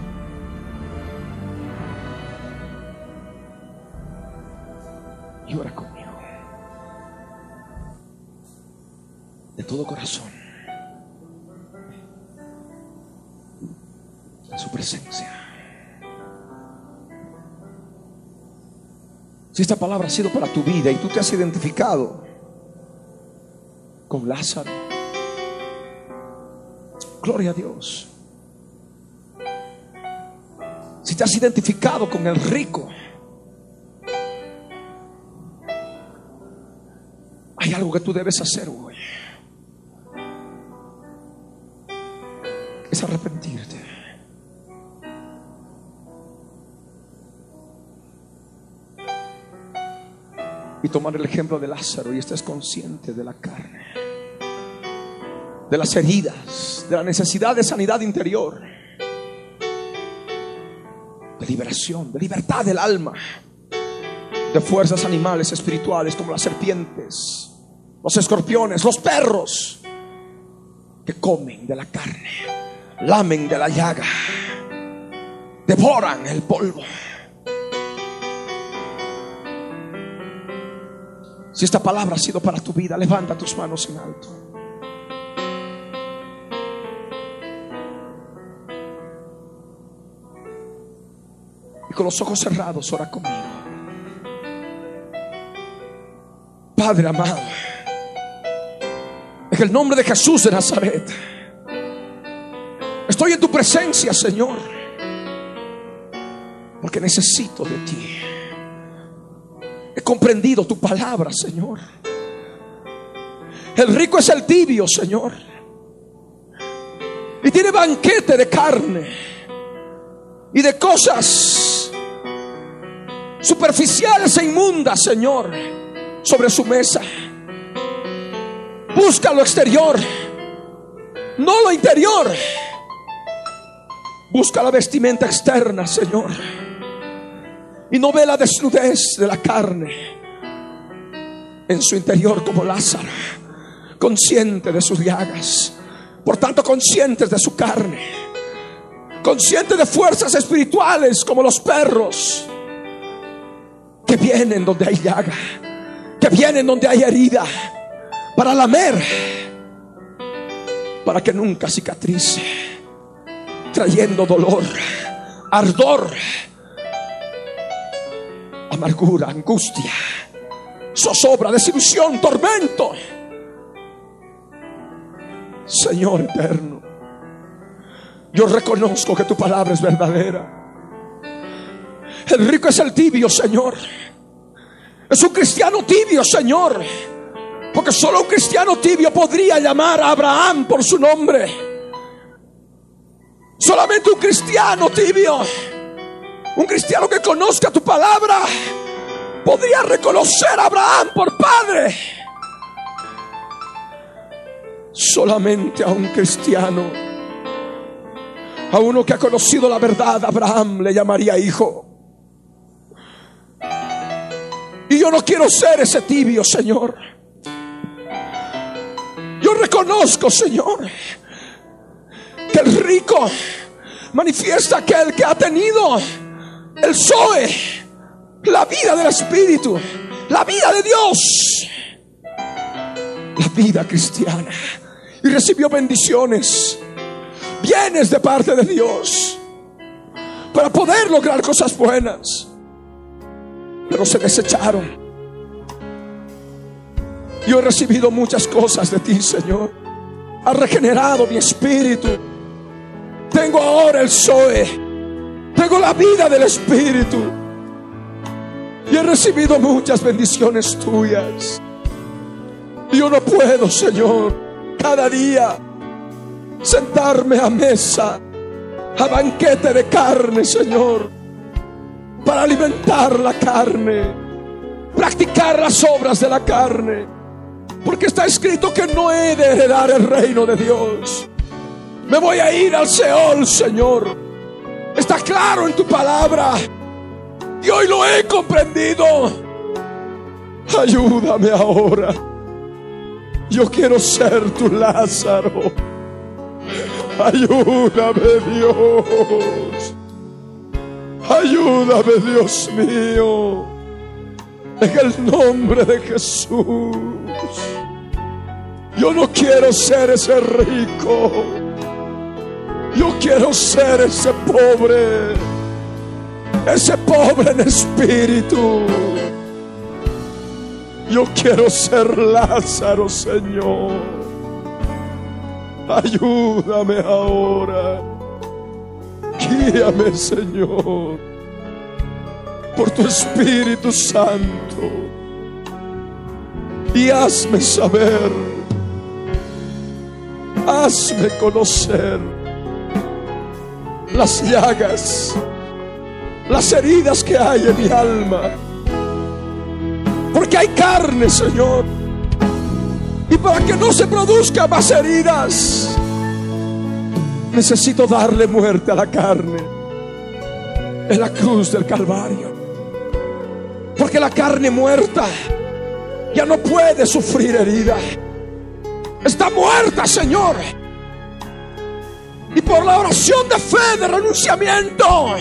Y ora conmigo. De todo corazón. Si esta palabra ha sido para tu vida y tú te has identificado con Lázaro, gloria a Dios. Si te has identificado con el rico, hay algo que tú debes hacer hoy. Es arrepentirte. Y tomar el ejemplo de Lázaro y estés consciente de la carne, de las heridas, de la necesidad de sanidad interior, de liberación, de libertad del alma, de fuerzas animales espirituales como las serpientes, los escorpiones, los perros, que comen de la carne, lamen de la llaga, devoran el polvo. Si esta palabra ha sido para tu vida, levanta tus manos en alto. Y con los ojos cerrados, ora conmigo. Padre amado, en el nombre de Jesús de Nazaret, estoy en tu presencia, Señor, porque necesito de ti. Comprendido tu palabra, Señor. El rico es el tibio, Señor. Y tiene banquete de carne y de cosas superficiales e inmundas, Señor, sobre su mesa. Busca lo exterior, no lo interior. Busca la vestimenta externa, Señor y no ve la desnudez de la carne en su interior como Lázaro. consciente de sus llagas, por tanto conscientes de su carne, consciente de fuerzas espirituales como los perros que vienen donde hay llaga, que vienen donde hay herida, para lamer, para que nunca cicatrice, trayendo dolor, ardor, amargura, angustia, zozobra, desilusión, tormento. Señor eterno, yo reconozco que tu palabra es verdadera. El rico es el tibio, Señor. Es un cristiano tibio, Señor. Porque solo un cristiano tibio podría llamar a Abraham por su nombre. Solamente un cristiano tibio, un cristiano que conozca tu palabra, podría reconocer a Abraham por padre. Solamente a un cristiano, a uno que ha conocido la verdad, Abraham le llamaría hijo. Y yo no quiero ser ese tibio, Señor. Yo reconozco, Señor, que el rico manifiesta aquel que ha tenido el Zoe, la vida del Espíritu, la vida de Dios, la vida cristiana. Y recibió bendiciones, bienes de parte de Dios, para poder lograr cosas buenas pero se desecharon. Yo he recibido muchas cosas de ti, Señor. Ha regenerado mi espíritu. Tengo ahora el Zoe. Tengo la vida del Espíritu. Y he recibido muchas bendiciones tuyas. Yo no puedo, Señor, cada día sentarme a mesa, a banquete de carne, Señor para alimentar la carne, practicar las obras de la carne. Porque está escrito que no he de heredar el reino de Dios. Me voy a ir al Seol, Señor. Está claro en tu palabra. Y hoy lo he comprendido. Ayúdame ahora. Yo quiero ser tu Lázaro. Ayúdame, Dios. Ayúdame, Dios mío. En el nombre de Jesús. Yo no quiero ser ese rico. Yo quiero ser ese pobre. Ese pobre en espíritu. Yo quiero ser Lázaro, Señor. Ayúdame ahora. Guíame, Señor, por tu Espíritu Santo. Y hazme saber, hazme conocer las llagas, las heridas que hay en mi alma. Porque hay carne, Señor. Y para que no se produzcan más heridas, Necesito darle muerte a la carne en la cruz del Calvario. Porque la carne muerta ya no puede sufrir herida. Está muerta, Señor. Y por la oración de fe, de renunciamiento,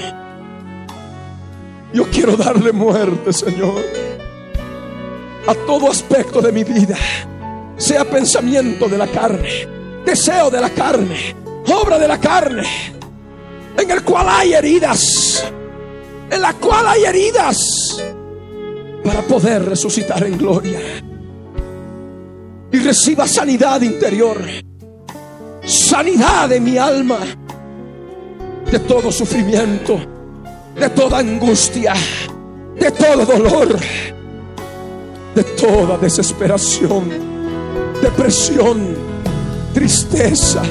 yo quiero darle muerte, Señor, a todo aspecto de mi vida. Sea pensamiento de la carne, deseo de la carne, obra de la carne, en el cual hay heridas, en la cual hay heridas, para poder resucitar en gloria. Y reciba sanidad interior, sanidad de mi alma, de todo sufrimiento, de toda angustia, de todo dolor, de toda desesperación, depresión, tristeza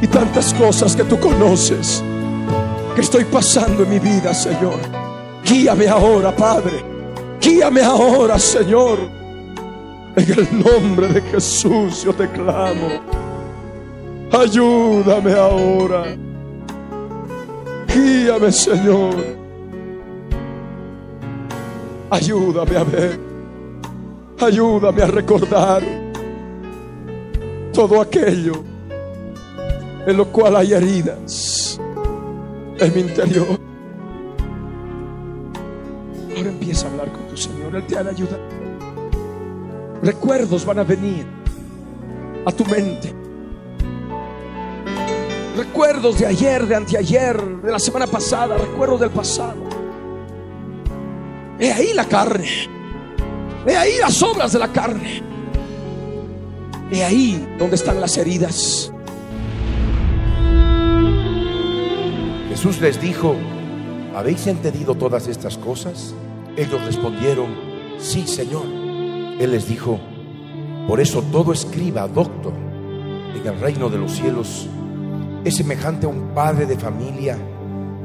y tantas cosas que tú conoces que estoy pasando en mi vida, Señor. Guíame ahora, Padre. Guíame ahora, Señor. En el nombre de Jesús yo te clamo. Ayúdame ahora. Guíame, Señor. Ayúdame a ver. Ayúdame a recordar todo aquello en lo cual hay heridas en mi interior. Ahora empieza a hablar con tu Señor, Él te ha de ayudar. Recuerdos van a venir a tu mente. Recuerdos de ayer, de anteayer, de la semana pasada, recuerdos del pasado. He ahí la carne. He ahí las obras de la carne. He ahí donde están las heridas. Jesús les dijo, ¿habéis entendido todas estas cosas? Ellos respondieron, sí, Señor. Él les dijo, por eso todo escriba, doctor, en el reino de los cielos es semejante a un padre de familia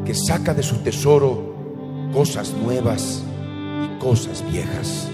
que saca de su tesoro cosas nuevas y cosas viejas.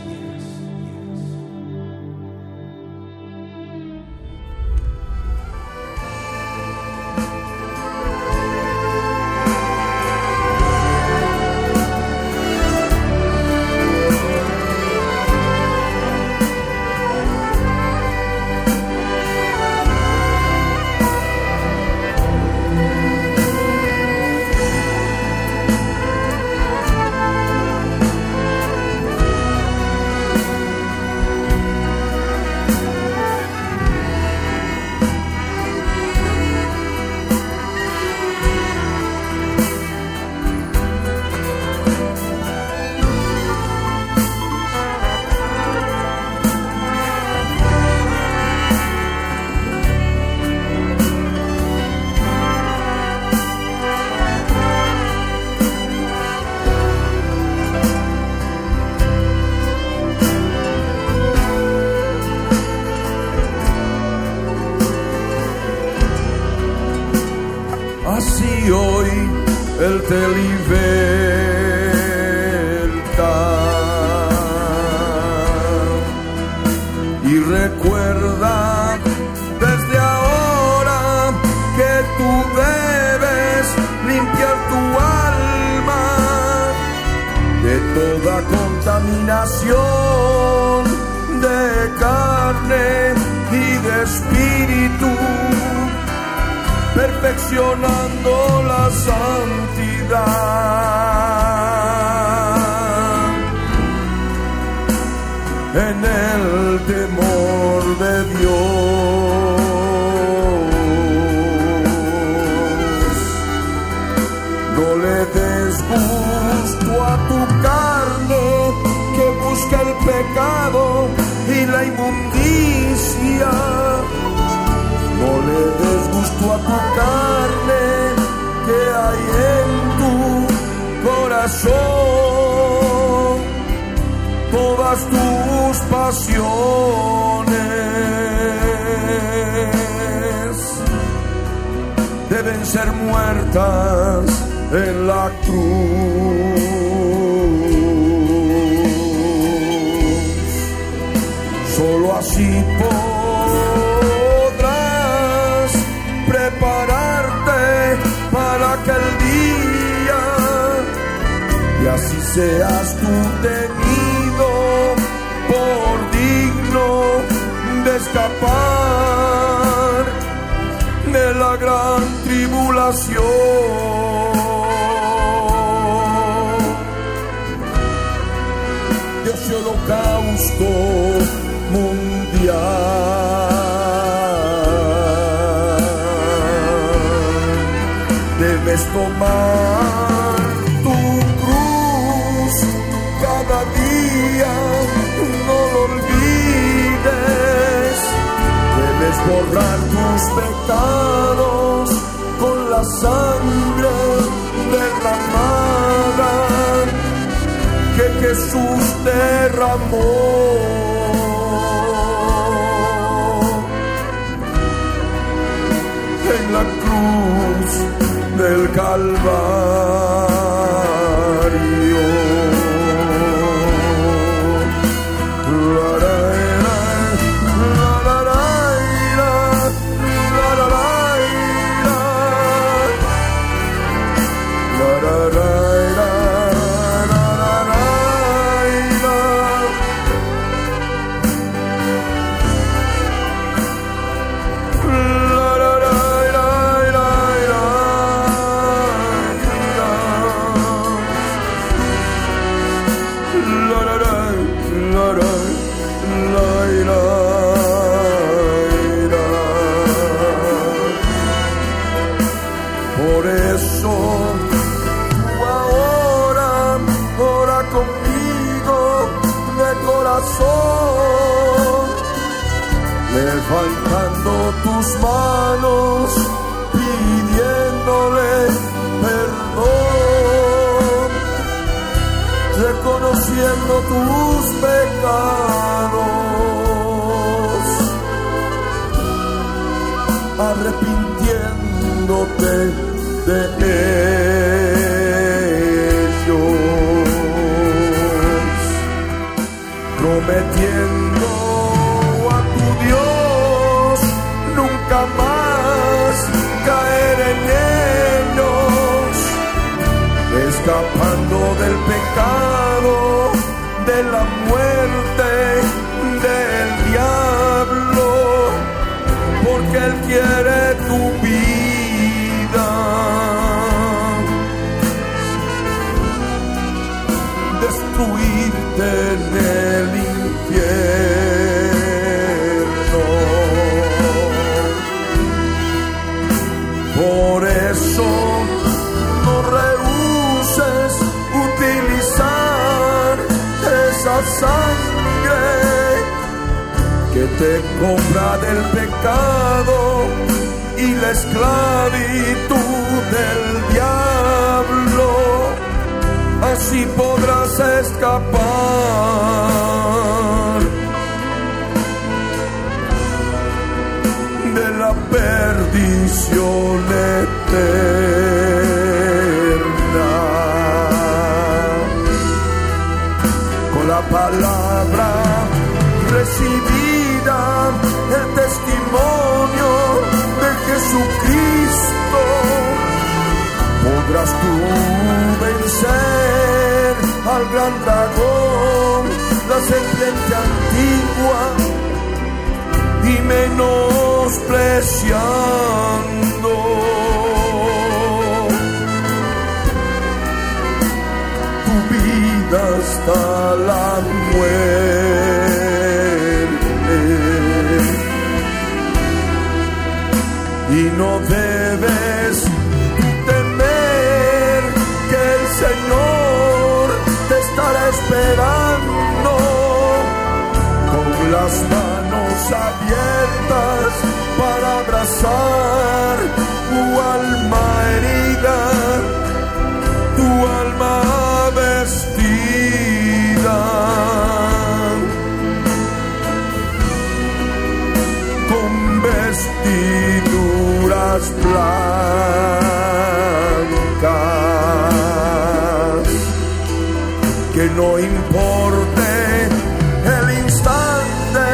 salvar. Tus pecados, arrepintiéndote de ellos, prometiendo a tu Dios nunca más caer en ellos, escapando del pecado, de la muerte, del diablo, porque Él quiere tu vida. Destruirte te compra del pecado y la esclavitud del diablo. Así podrás escapar de la perdición eterna. Con la palabra el testimonio de Jesucristo, podrás tú vencer al gran dragón, la serpiente antigua y menospreciando tu vida hasta la muerte. Y no debes temer que el Señor te estará esperando con las manos abiertas para abrazar blancas que no importe el instante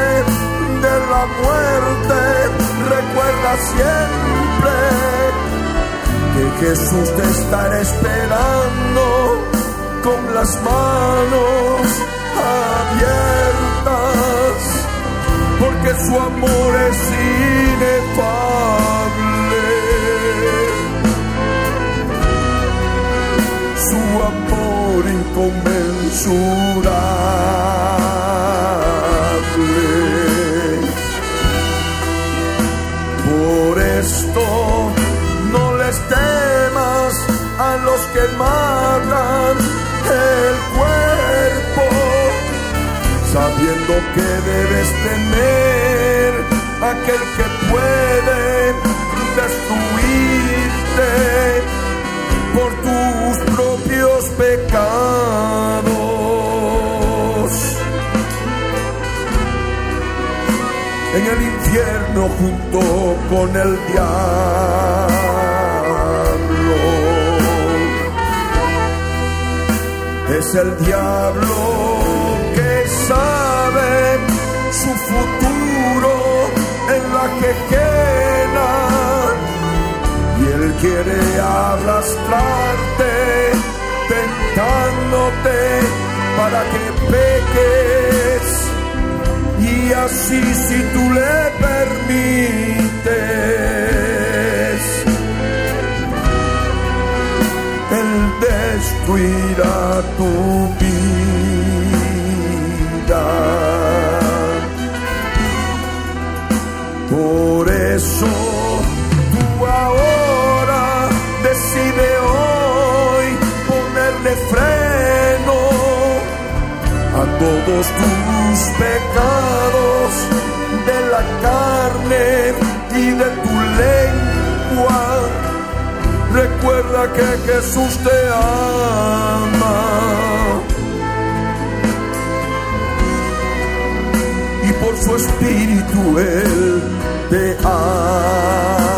de la muerte, recuerda siempre que Jesús te estará esperando con las manos abiertas, porque su amor es inefable. Inconmensurable. Por esto no les temas a los que matan el cuerpo, sabiendo que debes temer aquel que puede destruirte por tus propios pecados. Infierno junto con el diablo. Es el diablo que sabe su futuro en la quejena y él quiere arrastrarte, tentándote para que peques. Y así si tú le permites, Él destruirá tu vida. Por eso tú ahora decide hoy ponerle freno a todos tus pecados carne y de tu lengua. Recuerda que Jesús te ama. Y por su espíritu Él te ama.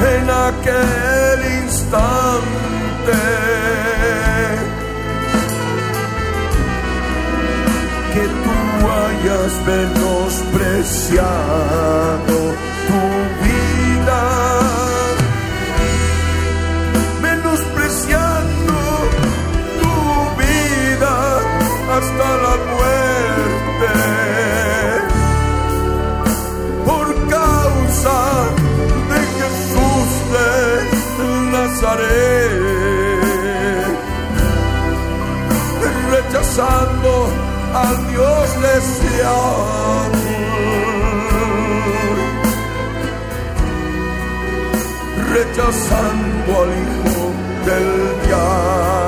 en aquel instante. Que tú hayas menospreciado tu rezando a Dios les amo, rechazando al Hijo del Diablo.